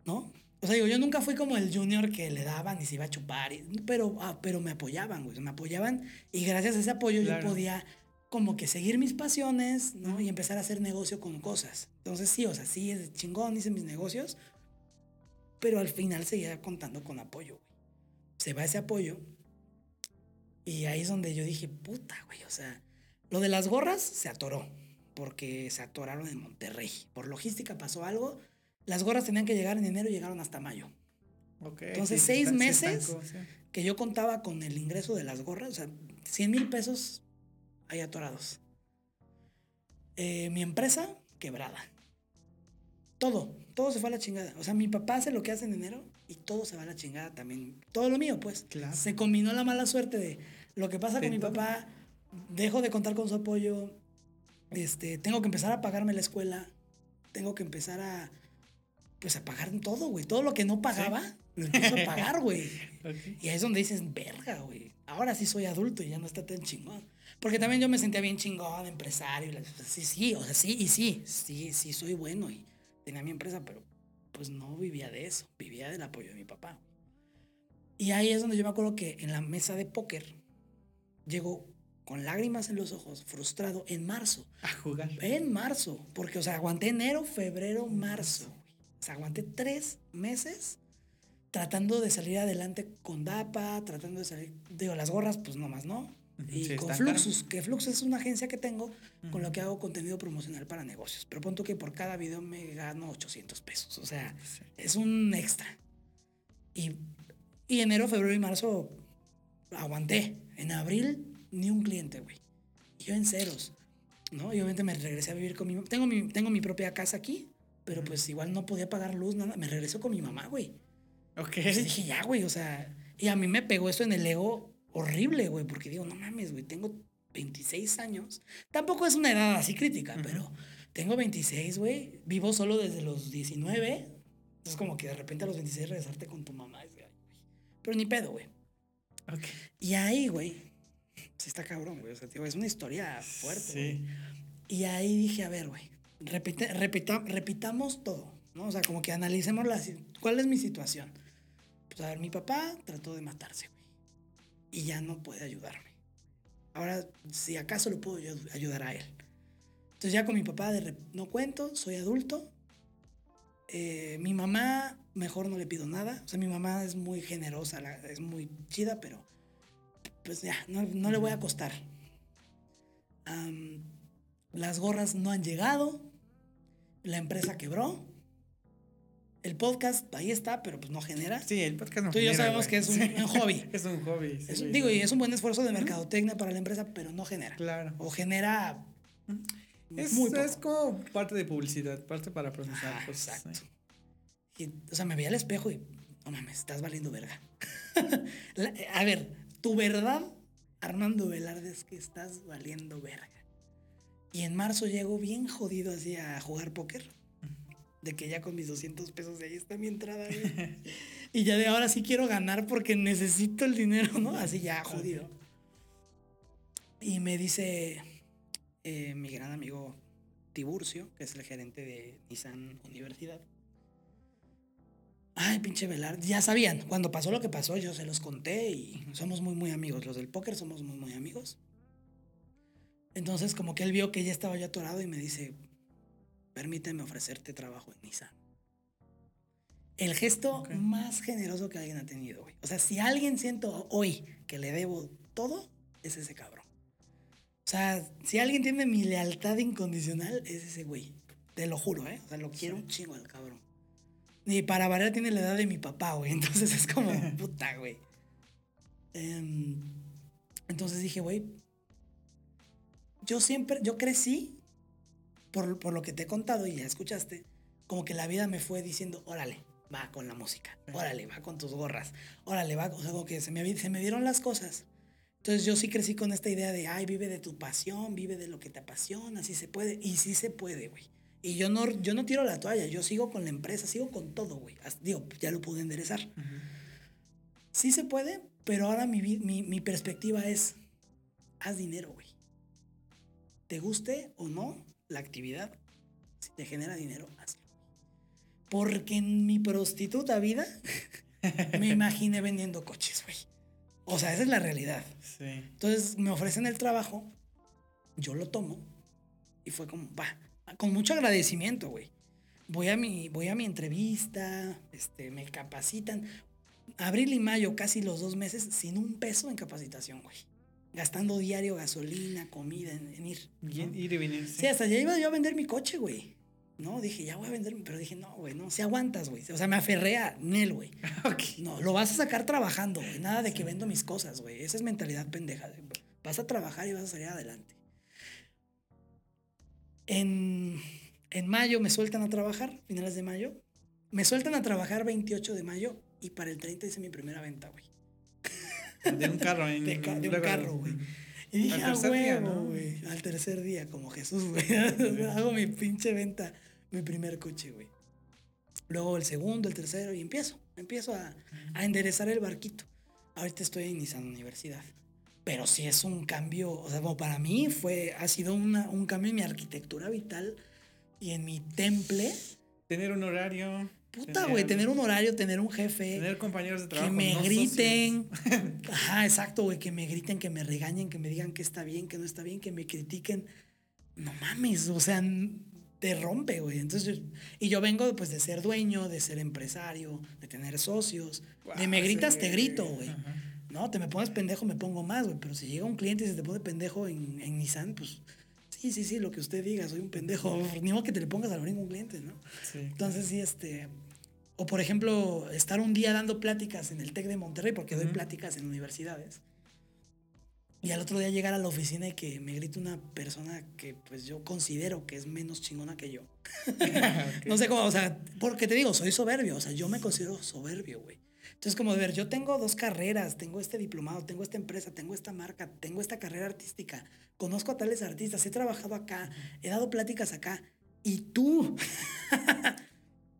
¿No? O sea, digo, yo nunca fui como el junior que le daban y se iba a chupar, pero, ah, pero me apoyaban, güey, me apoyaban y gracias a ese apoyo yo podía como que seguir mis pasiones, ¿no? Y empezar a hacer negocio con cosas. Entonces sí, o sea, sí, es chingón, hice mis negocios, pero al final seguía contando con apoyo, güey. Se va ese apoyo y ahí es donde yo dije, puta, güey, o sea, lo de las gorras se atoró, porque se atoraron en Monterrey. Por logística pasó algo las gorras tenían que llegar en enero y llegaron hasta mayo. Entonces, seis meses que yo contaba con el ingreso de las gorras, o sea, 100 mil pesos ahí atorados. Eh, mi empresa, quebrada. Todo, todo se fue a la chingada. O sea, mi papá hace lo que hace en enero y todo se va a la chingada también. Todo lo mío, pues. Se combinó la mala suerte de lo que pasa con mi papá, dejo de contar con su apoyo, este, tengo que empezar a pagarme la escuela, tengo que empezar a pues a pagar todo, güey. Todo lo que no pagaba, lo empiezo a pagar, güey. Y ahí es donde dices, verga, güey. Ahora sí soy adulto y ya no está tan chingón. Porque también yo me sentía bien chingón, empresario. Sí, sí, o sea, sí, y sí, sí, sí, soy bueno y tenía mi empresa, pero pues no vivía de eso, vivía del apoyo de mi papá. Y ahí es donde yo me acuerdo que en la mesa de póker llegó con lágrimas en los ojos, frustrado, en marzo. A jugar. En marzo, porque, o sea, aguanté enero, febrero, marzo aguanté tres meses tratando de salir adelante con DAPA, tratando de salir, digo, las gorras, pues nomás, ¿no? Y con Fluxus, que Fluxus es una agencia que tengo con lo que hago contenido promocional para negocios. Pero punto que por cada video me gano 800 pesos. O sea, es un extra. Y, y enero, febrero y marzo aguanté. En abril, ni un cliente, güey. Yo en ceros. ¿no? Y obviamente me regresé a vivir con mi... Tengo mi, tengo mi propia casa aquí, pero pues igual no podía pagar luz, nada. Me regresó con mi mamá, güey. Ok. Pues dije, ya, güey, o sea. Y a mí me pegó eso en el ego horrible, güey, porque digo, no mames, güey, tengo 26 años. Tampoco es una edad así crítica, pero tengo 26, güey. Vivo solo desde los 19. Es como que de repente a los 26 regresarte con tu mamá. Pero ni pedo, güey. Ok. Y ahí, güey, sí está cabrón, güey. O sea, tío, es una historia fuerte. Sí. Y ahí dije, a ver, güey, repite, repita, repitamos todo, ¿no? O sea, como que analicemos la, cuál es mi situación. Pues a ver, mi papá trató de matarse, güey. Y ya no puede ayudarme. Ahora, si acaso lo puedo ayudar a él. Entonces ya con mi papá de no cuento, soy adulto. Eh, mi mamá, mejor no le pido nada. O sea, mi mamá es muy generosa, es muy chida, pero pues ya, no, no le voy a costar. las gorras no han llegado la empresa quebró. El podcast ahí está, pero pues no genera. Sí, el podcast no Tú y yo sabemos que es un, hobby. es un hobby. digo, y es un buen esfuerzo de mercadotecnia para la empresa, pero no genera. Claro. O genera. Es, muy es como parte de publicidad, parte para procesar. Ah, exacto. o sea, me veía al espejo y, no mames, estás valiendo verga. a ver, tu verdad, Armando Velarde, es que estás valiendo verga. Y en marzo llego bien jodido así a jugar póker. De que ya con mis 200 pesos de ahí está mi entrada. y ya de ahora sí quiero ganar porque necesito el dinero, ¿no? Así ya, jodido. Y me dice eh, mi gran amigo Tiburcio, que es el gerente de Nissan Universidad. Ay, pinche Velar. Ya sabían, cuando pasó lo que pasó, yo se los conté y somos muy, muy amigos. Los del póker somos muy, muy amigos. Entonces, como que él vio que ya estaba yo atorado y me dice, permíteme ofrecerte trabajo en Nissan. El gesto más generoso que alguien ha tenido, güey. O sea, si alguien siento hoy que le debo todo, es ese cabrón. O sea, si alguien tiene mi lealtad incondicional, es ese güey. Te lo juro, ¿eh? O sea, lo quiero un chingo al cabrón. Y para variar tiene la edad de mi papá, güey. Entonces es como, puta, güey. Em, entonces dije, güey, yo siempre, yo crecí, por, por, lo que te he contado y ya escuchaste, como que la vida me fue diciendo, órale, va con la música, órale, va con tus gorras, órale, va, o sea, como que se me, se me dieron las cosas. Entonces yo sí crecí con esta idea de, ay, vive de tu pasión, vive de lo que te apasiona, si se puede. Y sí se puede, güey. Y yo no, yo no tiro la toalla, yo sigo con la empresa, sigo con todo, güey. Digo, ya lo pude enderezar. Sí se puede, pero ahora mi, mi, mi perspectiva es, haz dinero, güey. Te guste o no la actividad, si te genera dinero, hazlo. Porque en mi prostituta vida me imaginé vendiendo coches, güey. O sea, esa es la realidad. Sí. Entonces me ofrecen el trabajo, yo lo tomo y fue como, va, con mucho agradecimiento, güey. Voy a mi, voy a mi entrevista, este, me capacitan. Abril y mayo, casi los dos meses, sin un peso en capacitación, güey. Gastando diario gasolina, comida, en, ir. Ir y venir. Sí. hasta ya iba yo a vender mi coche, güey. No, dije, ya voy a vender, pero dije, no, güey, no, si aguantas, güey. O sea, me aferré a Nel, güey. No, lo vas a sacar trabajando, güey. Nada de que vendo mis cosas, güey. Esa es mentalidad pendeja. Vas a trabajar y vas a salir adelante. En, en mayo me sueltan a trabajar, finales de mayo. Me sueltan a trabajar 28 de mayo y para el 30 hice mi primera venta, güey. De un carro, en, de, de un carro, güey. Y dije, ah, huevo, güey. Al tercer día, como Jesús, güey. Hago mi pinche venta, mi primer coche, güey. Luego el segundo, el tercero, y empiezo. Empiezo a, a enderezar el barquito. Ahorita estoy en Nissan Universidad. Pero sí es un cambio, o sea, como para mí fue, ha sido una, un cambio en mi arquitectura vital y en mi temple. Tener un horario. Puta, güey, tener un horario, tener un jefe. Tener compañeros de trabajo. Que me griten. Ajá, exacto, güey, que me griten, que me regañen, que me digan que está bien, que no está bien, que me critiquen. No mames, o sea, te rompe, güey. Entonces, y yo vengo pues de ser dueño, de ser empresario, de tener socios. de me gritas, te grito, güey. No, te me pones pendejo, me pongo más, güey. Pero si llega un cliente y se te pone pendejo en, en Nissan, pues sí, sí, sí, lo que usted diga, soy un pendejo. Ni modo que te le pongas a abrir un cliente, ¿no? Sí. Entonces, sí, este, o por ejemplo, estar un día dando pláticas en el TEC de Monterrey, porque doy pláticas en universidades. Y al otro día llegar a la oficina y que me grite una persona que pues yo considero que es menos chingona que yo. No sé cómo, o sea, porque te digo, soy soberbio, o sea, yo me considero soberbio, güey. Entonces, como de ver, yo tengo dos carreras, tengo este diplomado, tengo esta empresa, tengo esta marca, tengo esta carrera artística, conozco a tales artistas, he trabajado acá, he dado pláticas acá, y tú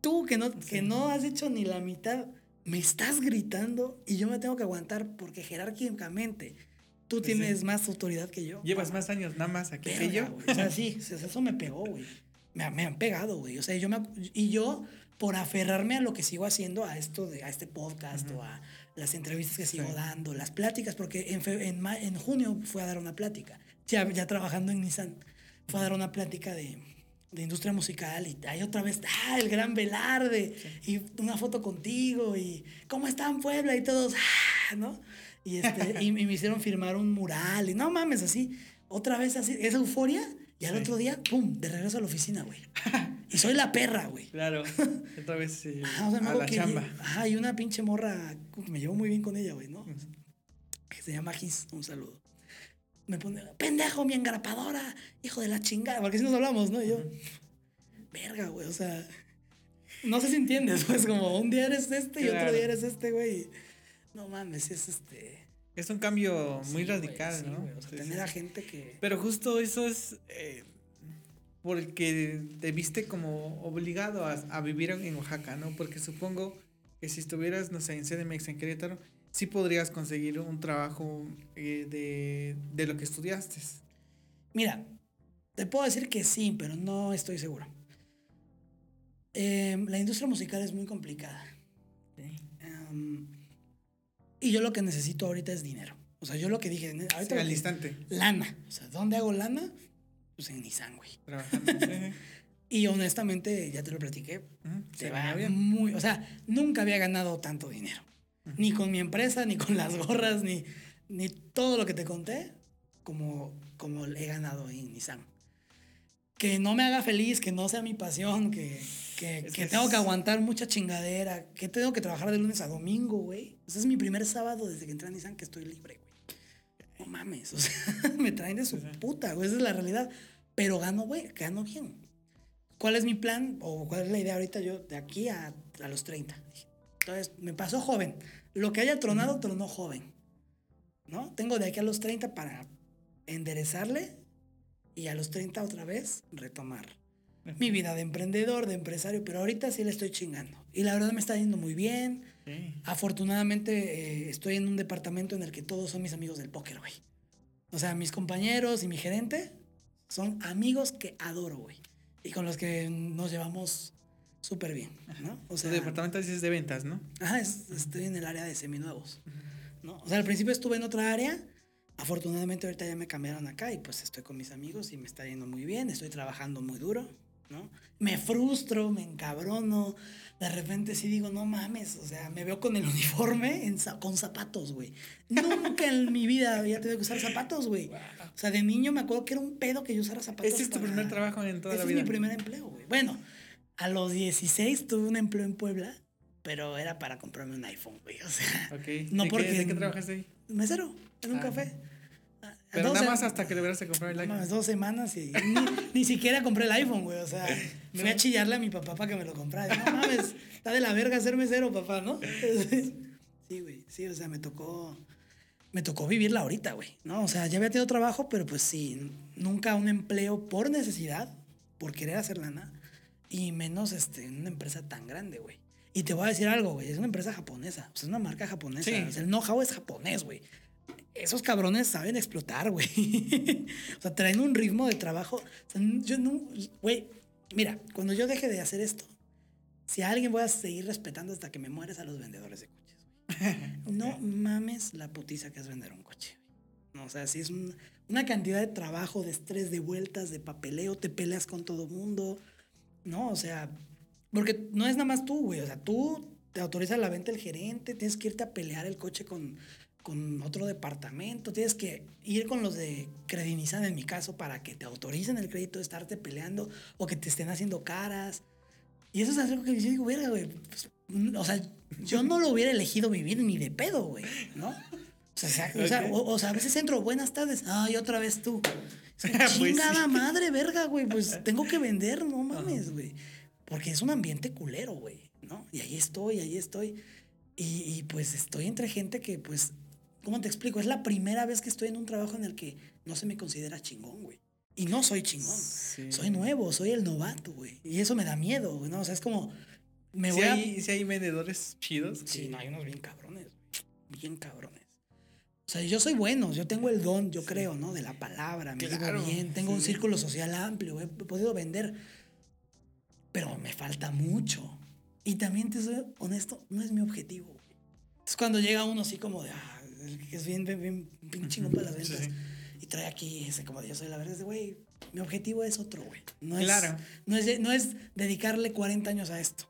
tú que no, que no has hecho ni la mitad, me estás gritando y yo me tengo que aguantar porque jerárquicamente tú pues tienes más autoridad que yo. Llevas más años nada más aquí que yo. O sea, sí, eso me pegó, güey. Me, me, han pegado, güey. O sea, yo me, y yo, por aferrarme a lo que sigo haciendo, a esto, de, a este podcast o a las entrevistas que sigo dando, las pláticas, porque en, en, en junio fue a dar una plática, ya, ya trabajando en Nissan, fue a dar una plática de de industria musical y hay otra vez, ah, el gran Velarde y una foto contigo y ¿cómo están Puebla? y todos, ah, ¿no? Y, este, y, me hicieron firmar un mural y no mames, así, otra vez así, esa euforia y al otro día, pum, de regreso a la oficina, güey. Y soy la perra, güey. Claro, otra vez sí, a la chamba. Ajá, y una pinche morra, me llevo muy bien con ella, güey, ¿no? Que se llama Gis, un saludo me pone, pendejo, mi engrapadora, hijo de la chingada, porque si nos hablamos, ¿no? Y yo, verga, güey, o sea, no sé si entiendes, pues como un día eres este y otro día eres este, güey. No mames, es este... Es un cambio muy radical, ¿no? o sea, tener a gente que... Pero justo eso es eh, porque te viste como obligado a, a, vivir en Oaxaca, ¿no? Porque supongo que si estuvieras, no sé, en CDMX, en Querétaro, sí podrías conseguir un trabajo eh, de, de lo que estudiaste. Mira, te puedo decir que sí, pero no estoy seguro. Em, la industria musical es muy complicada. Em, y yo lo que necesito ahorita es dinero. O sea, yo lo que dije, ahorita. al instante. Lana. O sea, ¿dónde hago lana? Pues en Nissan, güey. Trabajando. y honestamente, ya te lo platiqué. te va bien. muy. O sea, nunca había ganado tanto dinero. Ni con mi empresa, ni con las gorras, ni, ni todo lo que te conté, como, como he ganado en Nissan que no me haga feliz, que no sea mi pasión, que, que, que tengo que aguantar mucha chingadera, que tengo que trabajar de lunes a domingo, güey. Ese es mi primer sábado desde que entré a Nissan que estoy libre, güey. No mames, o sea, me traen de su puta, güey, esa es la realidad. Pero gano, güey, gano bien. ¿Cuál es mi plan o cuál es la idea ahorita yo de aquí a, a los 30? Entonces, me pasó joven. Lo que haya tronado, tronó joven. ¿No? Tengo de aquí a los 30 para enderezarle y a los 30 otra vez retomar mi vida de emprendedor, de empresario, pero ahorita sí le estoy chingando. Y la verdad me está yendo muy bien. Afortunadamente eh, estoy en un departamento en el que todos son mis amigos del póker, güey. O sea, mis compañeros y mi gerente son amigos que adoro, güey. Y con los que nos llevamos súper bien, ¿no? O sea, departamento es de ventas, ¿no? Ajá, estoy en el área de seminuevos, ¿no? O sea, al principio estuve en otra área Afortunadamente ahorita ya me cambiaron acá y pues estoy con mis amigos y me está yendo muy bien, estoy trabajando muy duro, ¿no? Me frustro, me encabrono, de repente sí digo, no mames, o sea, me veo con el uniforme en, con zapatos, güey. Nunca en mi vida había tenido que usar zapatos, güey. O sea, de niño me acuerdo que era un pedo que yo usara zapatos. Ese es tu primer trabajo en toda la vida. Ese es mi primer empleo, güey. Bueno, a los 16 tuve un empleo en Puebla, pero era para comprarme un iPhone, güey. O sea, no porque... ¿De qué trabajaste ahí? Mesero, en un ah, café. Pero nada más hasta que de comprar el iPhone. Más dos semanas y ni, siquiera compré el iPhone, güey. O sea, fui a chillarle a mi papá para que me lo comprara. No mames, está de la verga ser mesero, papá, ¿no? Sí, güey. Sí, o sea, me tocó. Me tocó vivirla ahorita, güey. ¿No? O sea, ya había tenido trabajo, pero pues sí, nunca un empleo por necesidad, por querer hacer lana, y menos este, en una empresa tan grande, güey. Y te voy a decir algo, güey. Es una empresa japonesa. O sea, es una marca japonesa. Sí. O sea, el know-how es japonés, güey esos cabrones saben explotar, güey. o sea, traen un ritmo de trabajo. yo no, güey, mira, cuando yo deje de hacer esto, si a alguien voy a seguir respetando hasta que me mueres a los vendedores de coches, güey. No mames la putiza que es vender un coche, No, o sea, si es una cantidad de trabajo, de estrés, de vueltas, de papeleo, te peleas con todo mundo, ¿no? O sea, porque no es nada más tú, güey. O sea, tú te autoriza la venta el gerente, tienes que irte a pelear el coche con con otro departamento, tienes que ir con los de Credinizan en mi caso para que te autoricen el crédito, estarte peleando o que te estén haciendo caras. Y eso es algo que yo digo, güey, pues, o sea, yo no lo hubiera elegido vivir ni de pedo, güey, ¿no? O sea, o, sea, a veces entro, buenas tardes, ay, otra vez tú. Pues chingada madre, verga, güey, pues tengo que vender, no mames, güey. Porque es un ambiente culero, güey, ¿no? Y ahí estoy, ahí estoy. Y, y, pues estoy entre gente que pues ¿Cómo te explico? Es la primera vez que estoy en un trabajo en el que no se me considera chingón, güey. Y no soy chingón. Soy nuevo, soy el novato, güey. Y eso me da miedo, güey. ¿no? O sea, es como. Me voy hay, hay vendedores chidos. Sí, no, hay unos bien cabrones. Bien cabrones. O sea, yo soy bueno, yo tengo el don, yo creo, ¿no? De la palabra, me digo bien, tengo un círculo social amplio, he podido vender, pero me falta mucho. Y también te soy honesto, no es mi objetivo. Es cuando llega uno así como de, ah, es bien, bien, bien, chingón para las ventas. Y trae aquí ese como de yo soy la verdad, güey, mi objetivo es otro, güey. No claro. no, es, no es dedicarle 40 años a esto.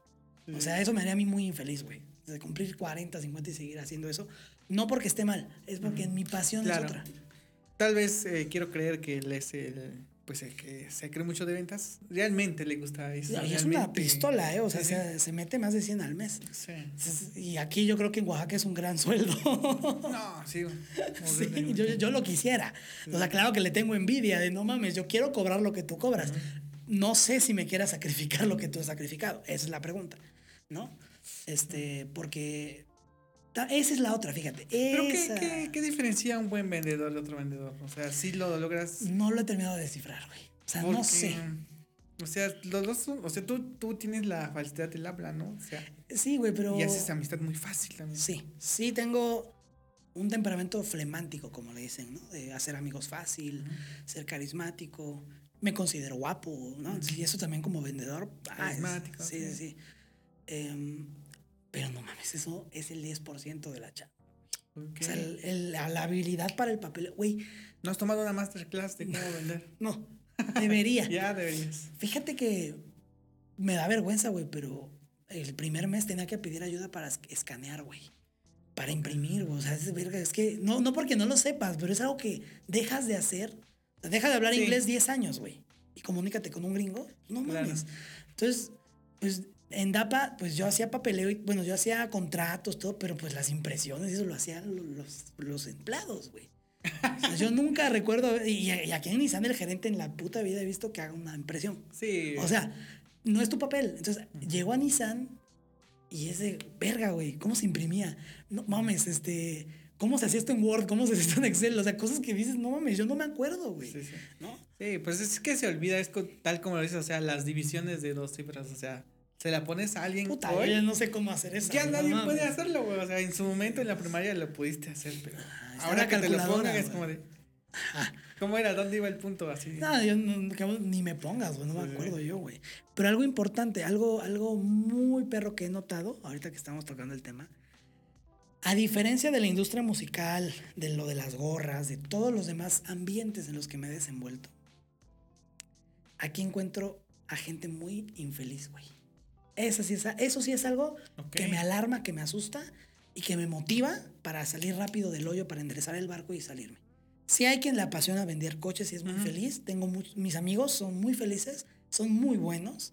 O sea, eso me haría a mí muy infeliz, güey. De cumplir 40, 50 y seguir haciendo eso. No porque esté mal, es porque mi pasión es otra. Tal vez eh, quiero creer que él es el pues el que se cree mucho de ventas, realmente le gusta eso. Y es una pistola, ¿eh? O sea, se, mete más de 100 al mes. Sí. Y aquí yo creo que en Oaxaca es un gran sueldo. No, sí. yo, lo quisiera. O sea, claro que le tengo envidia de no mames, yo quiero cobrar lo que tú cobras. No sé si me quieras sacrificar lo que tú has sacrificado. Esa es la pregunta, ¿no? Este, porque esa es la otra, fíjate. ¿Pero qué, qué, diferencia un buen vendedor de otro vendedor? O sea, si lo logras. No lo he terminado de descifrar, güey. O sea, no sé. O sea, los dos o sea, tú, tú tienes la facilidad del habla, ¿no? O sea. Sí, güey, pero. Y haces amistad muy fácil también. Sí, sí tengo un temperamento flemántico, como le dicen, ¿no? De hacer amigos fácil, ser carismático. Me considero guapo, ¿no? Y eso también como vendedor. Ah, carismático. sí, sí, sí. Em, pero no mames, eso es el 10% de la chat. O sea, la, habilidad para el papel. Güey. ¿No has tomado una masterclass de cómo vender? no. Debería. ya deberías. Fíjate que me da vergüenza, güey, pero el primer mes tenía que pedir ayuda para escanear, güey. Para imprimir, güey. O sea, es verga. Es que no, no porque no lo sepas, pero es algo que dejas de hacer. Deja de hablar inglés 10 años, güey. Y comunícate con un gringo. No mames. Entonces, pues en DAPA, pues yo hacía papeleo y, bueno, yo hacía contratos, todo, pero pues las impresiones, eso lo hacían los, los empleados, güey. yo nunca recuerdo, y, aquí en Nissan el gerente en la puta vida he visto que haga una impresión. Sí. O sea, no es tu papel. Entonces, llegó a Nissan y es de verga, güey, ¿cómo se imprimía? No mames, este, ¿cómo se hacía esto en Word? ¿Cómo se hacía esto en Excel? O sea, cosas que dices, no mames, yo no me acuerdo, güey. Sí, sí. ¿No? Sí, pues es que se olvida, es tal como lo dices, o sea, las divisiones de dos cifras, o sea se la pones a alguien. Puta, yo no sé cómo hacer eso. Ya nadie puede hacerlo, güey. O sea, en su momento en la primaria lo pudiste hacer, pero ah, ahora que te lo pongan es como de. ¿Cómo era? ¿Dónde iba el punto así? No, yo ni me pongas, güey, no me acuerdo yo, güey. Pero algo importante, algo, algo muy perro que he notado, ahorita que estamos tocando el tema, a diferencia de la industria musical, de lo de las gorras, de todos los demás ambientes en los que me he desenvuelto, aquí encuentro a gente muy infeliz, güey. Eso sí es, eso sí es algo que me alarma, que me asusta y que me motiva para salir rápido del hoyo, para enderezar el barco y salirme. Si hay quien le apasiona vender coches y es muy feliz, tengo mis amigos son muy felices, son muy buenos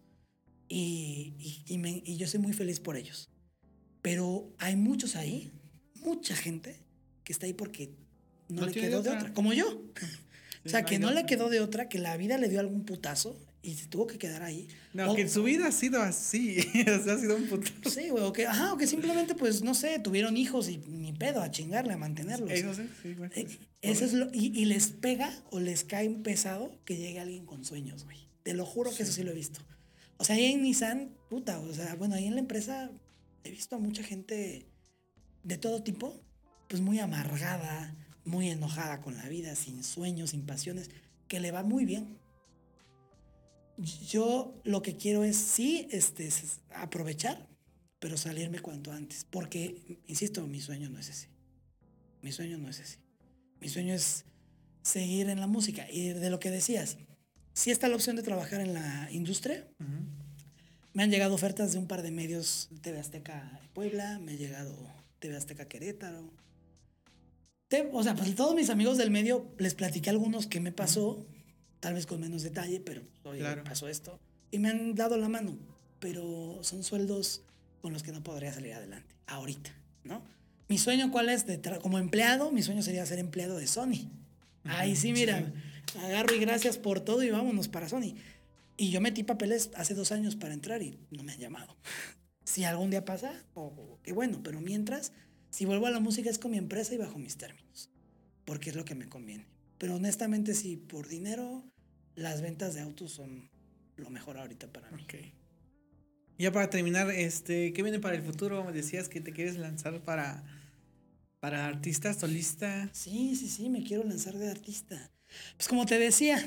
y, y, yo soy muy feliz por ellos. Pero hay muchos ahí, mucha gente que está ahí porque no, le quedó de otra. como yo. o sea, que no le quedó de otra, que la vida le dio algún putazo y se tuvo que quedar ahí. No, que en su vida ha sido así, o sea, ha sido un puto. Sí, güey, o que, ajá, o que simplemente, pues, no sé, tuvieron hijos y ni pedo a chingarle, a mantenerlos. Eso sí, sí, güey. Eh, eso es lo, y, y, les pega o les cae un pesado que llegue alguien con sueños, güey. Te lo juro que eso sí lo he visto. O sea, ahí en Nissan, puta, o sea, bueno, ahí en la empresa he visto a mucha gente de todo tipo, pues muy amargada, muy enojada con la vida, sin sueños, sin pasiones, que le va muy bien yo lo que quiero es sí este, aprovechar, pero salirme cuanto antes. Porque, insisto, mi sueño no es ese. Mi sueño no es ese. Mi sueño es seguir en la música. Y de lo que decías, si está la opción de trabajar en la industria. Me han llegado ofertas de un par de medios, TV Azteca Puebla, me ha llegado TV Azteca Querétaro. o sea, pues todos mis amigos del medio les platiqué algunos que me pasó tal vez con menos detalle, pero oye, pasó esto. Y me han dado la mano, pero son sueldos con los que no podría salir adelante, ahorita, ¿no? Mi sueño, ¿cuál es? De como empleado, mi sueño sería ser empleado de Sony. Ahí sí, mira, agarro y gracias por todo y vámonos para Sony. Y yo metí papeles hace dos años para entrar y no me han llamado. si algún día pasa, oh, qué bueno, pero mientras, si vuelvo a la música es con mi empresa y bajo mis términos, porque es lo que me conviene. Pero honestamente, si por dinero las ventas de autos son lo mejor ahorita para mí. Okay. Ya para terminar, este, ¿qué viene para el futuro? Decías que te quieres lanzar para, para artista, solista. Sí, sí, sí, me quiero lanzar de artista. Pues como te decía,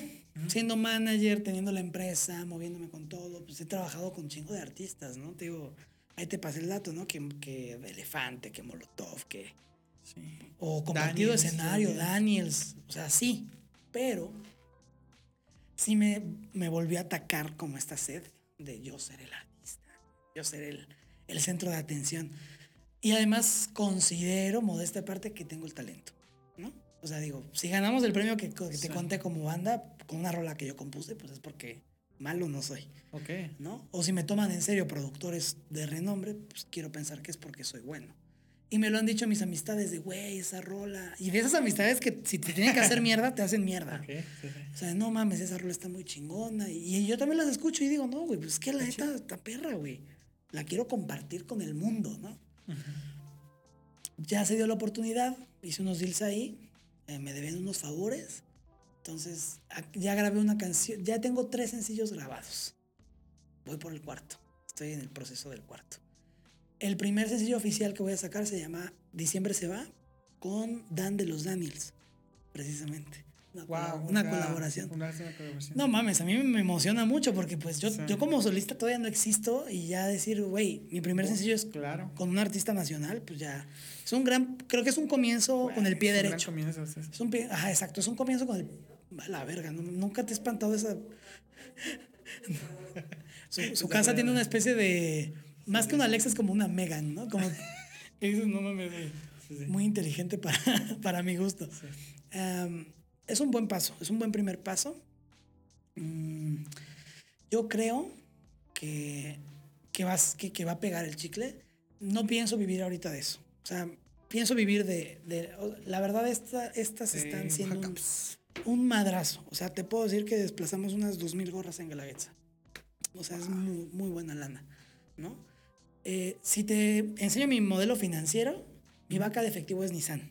siendo manager, teniendo la empresa, moviéndome con todo, pues he trabajado con chingo de artistas, ¿no? Te digo, ahí te pasé el dato, ¿no? Que, que Elefante, que Molotov, que... Sí. O compartido escenario, Daniels, o sea, sí, pero sí me, me volvió a atacar como esta sed de yo ser el artista, yo ser el, el centro de atención. Y además considero, modesta parte, que tengo el talento, ¿no? O sea, digo, si ganamos el premio que, te conté como banda, con una rola que yo compuse, pues es porque malo no soy. Ok. ¿No? O si me toman en serio productores de renombre, pues quiero pensar que es porque soy bueno. Y me lo han dicho mis amistades de, güey, esa rola. Y de esas amistades que si te tienen que hacer mierda, te hacen mierda. O sea, no mames, esa rola está muy chingona. Y, yo también las escucho y digo, no, güey, pues es que la neta está perra, güey. La quiero compartir con el mundo, ¿no? Ya se dio la oportunidad, hice unos deals ahí, eh, me deben unos favores. Entonces, ya grabé una canción, ya tengo tres sencillos grabados. Voy por el cuarto. Estoy en el proceso del cuarto. El primer sencillo oficial que voy a sacar se llama Diciembre se va con Dan de los Daniels, precisamente. Una, colaboración. No mames, a mí me emociona mucho porque pues yo, yo como solista todavía no existo y ya decir, güey, mi primer sencillo es claro. con un artista nacional, pues ya es un gran, creo que es un comienzo con el pie derecho. es un pie, ajá, exacto, es un comienzo con el, la verga, nunca te he espantado esa... su, casa tiene una especie de, más que una Alexa es como una Megan, ¿no? Como, no mames, muy inteligente para, para mi gusto es un buen paso, es un buen primer paso. Mm, yo creo que, que, vas, que, que, va a pegar el chicle. No pienso vivir ahorita de eso. O sea, pienso vivir de... de la verdad, esta, estas están siendo un, madrazo. O sea, te puedo decir que desplazamos unas 2.000 gorras en Galaguetza. O sea, es muy, muy buena lana, ¿no? Eh, si te enseño mi modelo financiero, mi vaca de efectivo es Nissan.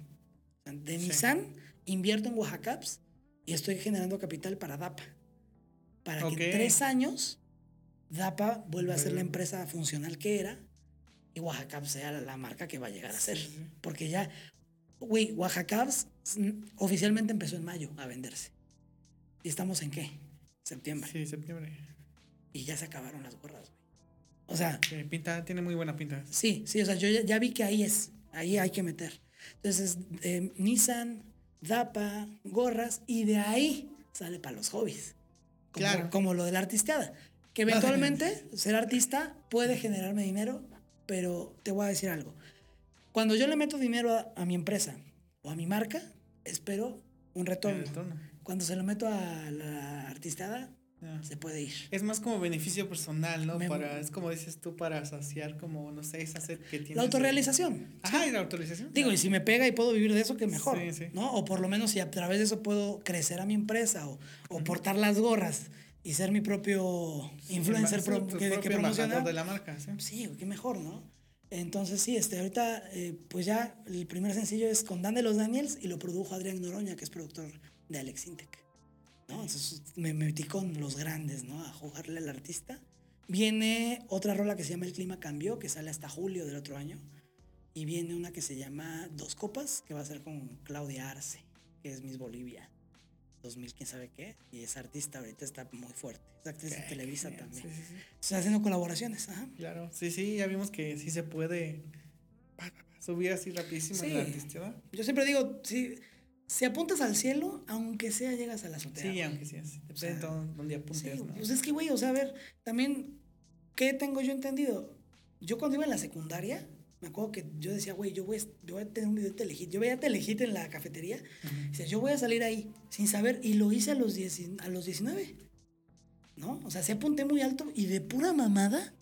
de Nissan invierto en Oaxacaps y estoy generando capital para DAPA. Para que en tres años DAPA vuelva a ser la empresa funcional que era y Oaxacaps sea la marca que va a llegar a ser. Porque ya, güey, Oaxacaps oficialmente empezó en mayo a venderse. ¿Y estamos en qué? Septiembre. Sí, septiembre. Y ya se acabaron las gorras, güey. O sea. pinta, tiene muy buena pinta. Sí, sí, o sea, yo ya, vi que ahí es, ahí hay que meter. Entonces, eh, Nissan, dapa, gorras, y de ahí sale para los hobbies. Como, claro. Como lo de la artisteada. Que eventualmente ser artista puede generarme dinero, pero te voy a decir algo. Cuando yo le meto dinero a, mi empresa o a mi marca, espero un retorno. Cuando se lo meto a la artisteada, se puede ir. Es más como beneficio personal, ¿no? para, es como dices tú, para saciar como, no sé, esa sed que tienes. La autorrealización. Ajá, y la autorrealización. Digo, y si me pega y puedo vivir de eso, que mejor. Sí, sí. ¿No? O por lo menos si a través de eso puedo crecer a mi empresa o, o portar las gorras y ser mi propio influencer que, que promociona. de la marca, sí. Sí, qué mejor, ¿no? Entonces sí, este, ahorita eh, pues ya el primer sencillo es con Dan de los Daniels y lo produjo Adrián Noroña, que es productor de Alex Intec. ¿No? Entonces me metí con los grandes, ¿no? A jugarle al artista. Viene otra rola que se llama El clima cambió, que sale hasta julio del otro año. Y viene una que se llama Dos Copas, que va a ser con Claudia Arce, que es Miss Bolivia. 2000, quién sabe qué. Y esa artista ahorita está muy fuerte. Es actriz de Televisa también. Está haciendo colaboraciones. Ajá. Claro, sí, sí, ya vimos que sí se puede subir así rapidísimo en la artista. Yo siempre digo, sí si apuntas al cielo, aunque sea llegas a la azotea. Sí, aunque sea. Depende de dónde apuntes, ¿no? Pues es que, güey, o sea, a ver, también, ¿qué tengo yo entendido? Yo cuando iba en la secundaria, me acuerdo que yo decía, güey, yo voy, yo voy a tener un video de Telehit. Yo veía Telehit en la cafetería. Uh yo voy a salir ahí sin saber. Y lo hice a los, a los 19. ¿No? O sea, se apunté muy alto y de pura mamada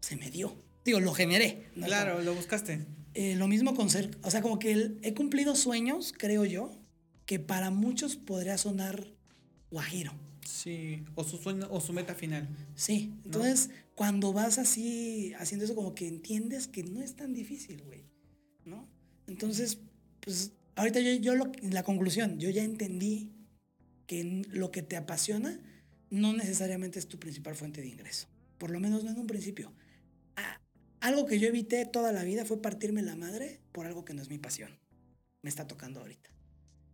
se me dio. Digo, lo generé. Claro, lo buscaste. Eh, lo mismo con ser. O sea, como que he cumplido sueños, creo yo que para muchos podría sonar guajiro. Sí, o su sueño, o su meta final. Sí, entonces cuando vas así haciendo eso como que entiendes que no es tan difícil, güey, ¿no? Entonces, pues ahorita yo, yo lo, la conclusión, yo ya entendí que lo que te apasiona no necesariamente es tu principal fuente de ingreso, por lo menos no en un principio. Ah, algo que yo evité toda la vida fue partirme la madre por algo que no es mi pasión. Me está tocando ahorita.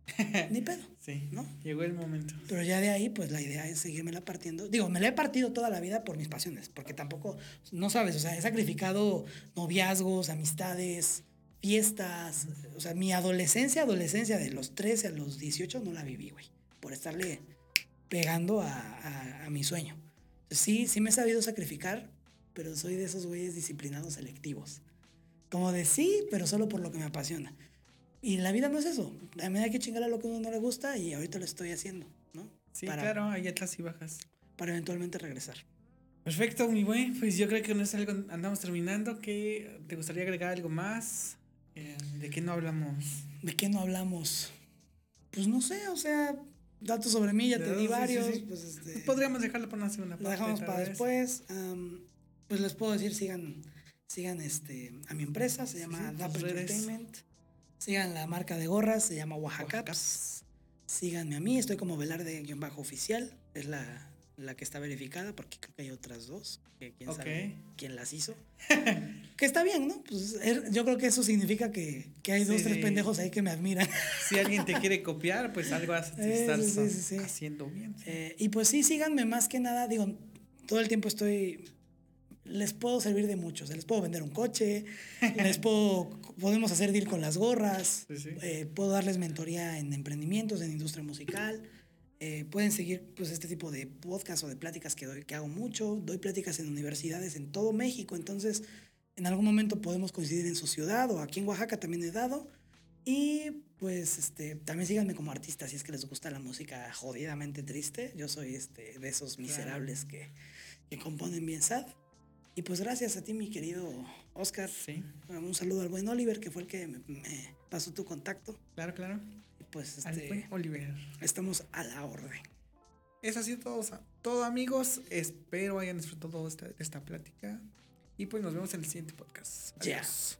Ni pedo. Sí. ¿No? Llegó el momento. Pero ya de ahí, pues la idea es seguirme la partiendo. Digo, me la he partido toda la vida por mis pasiones, porque tampoco, no sabes, o sea, he sacrificado noviazgos, amistades, fiestas. O sea, mi adolescencia, adolescencia de los 13 a los 18 no la viví, güey, por estarle pegando a, a mi sueño. Sí, sí me he sabido sacrificar, pero soy de esos güeyes disciplinados selectivos. Como de sí, pero solo por lo que me apasiona. Y la vida no es eso. A mí hay que chingar a lo que uno no le gusta y ahorita lo estoy haciendo, ¿no? Sí, claro, hay altas y bajas. Para eventualmente regresar. Perfecto, mi buen. Pues yo creo que no es algo, andamos terminando. ¿Qué, ¿Te gustaría agregar algo más? Eh, ¿De qué no hablamos? ¿De qué no hablamos? Pues no sé, o sea, datos sobre mí, ya te di varios. Pues este, Podríamos dejarlo para una segunda parte. Lo dejamos para después. pues les puedo decir, sigan, sigan este, a mi empresa, se llama Dapper Entertainment. Sigan la marca de gorras, se llama Oaxacaps. síganme a mí, estoy como Velarde-oficial, es la, la que está verificada, porque creo que hay otras dos, que quién sabe quién las hizo. que está bien, ¿no? Pues er, yo creo que eso significa que, hay dos, tres pendejos ahí que me admiran. si alguien te quiere copiar, pues algo vas a estar haciendo bien. Eh, y pues sí, síganme más que nada, digo, todo el tiempo estoy les puedo servir de mucho. les puedo vender un coche, les puedo, podemos hacer deal con las gorras, eh, puedo darles mentoría en emprendimientos, en industria musical. Eh, pueden seguir pues, este tipo de podcast o de pláticas que, doy, que hago mucho. Doy pláticas en universidades en todo México, entonces en algún momento podemos coincidir en su ciudad o aquí en Oaxaca también he dado. Y pues este, también síganme como artista si es que les gusta la música jodidamente triste. Yo soy este, de esos miserables que, que componen bien sad. Y pues gracias a ti, mi querido Oscar. Sí. Un saludo al buen Oliver, que fue el que me, pasó tu contacto. Claro, claro. Y pues este, Oliver. Estamos a la orden. Es así todo, todo amigos. Espero hayan disfrutado esta, esta plática. Y pues nos vemos en el siguiente podcast. Adiós.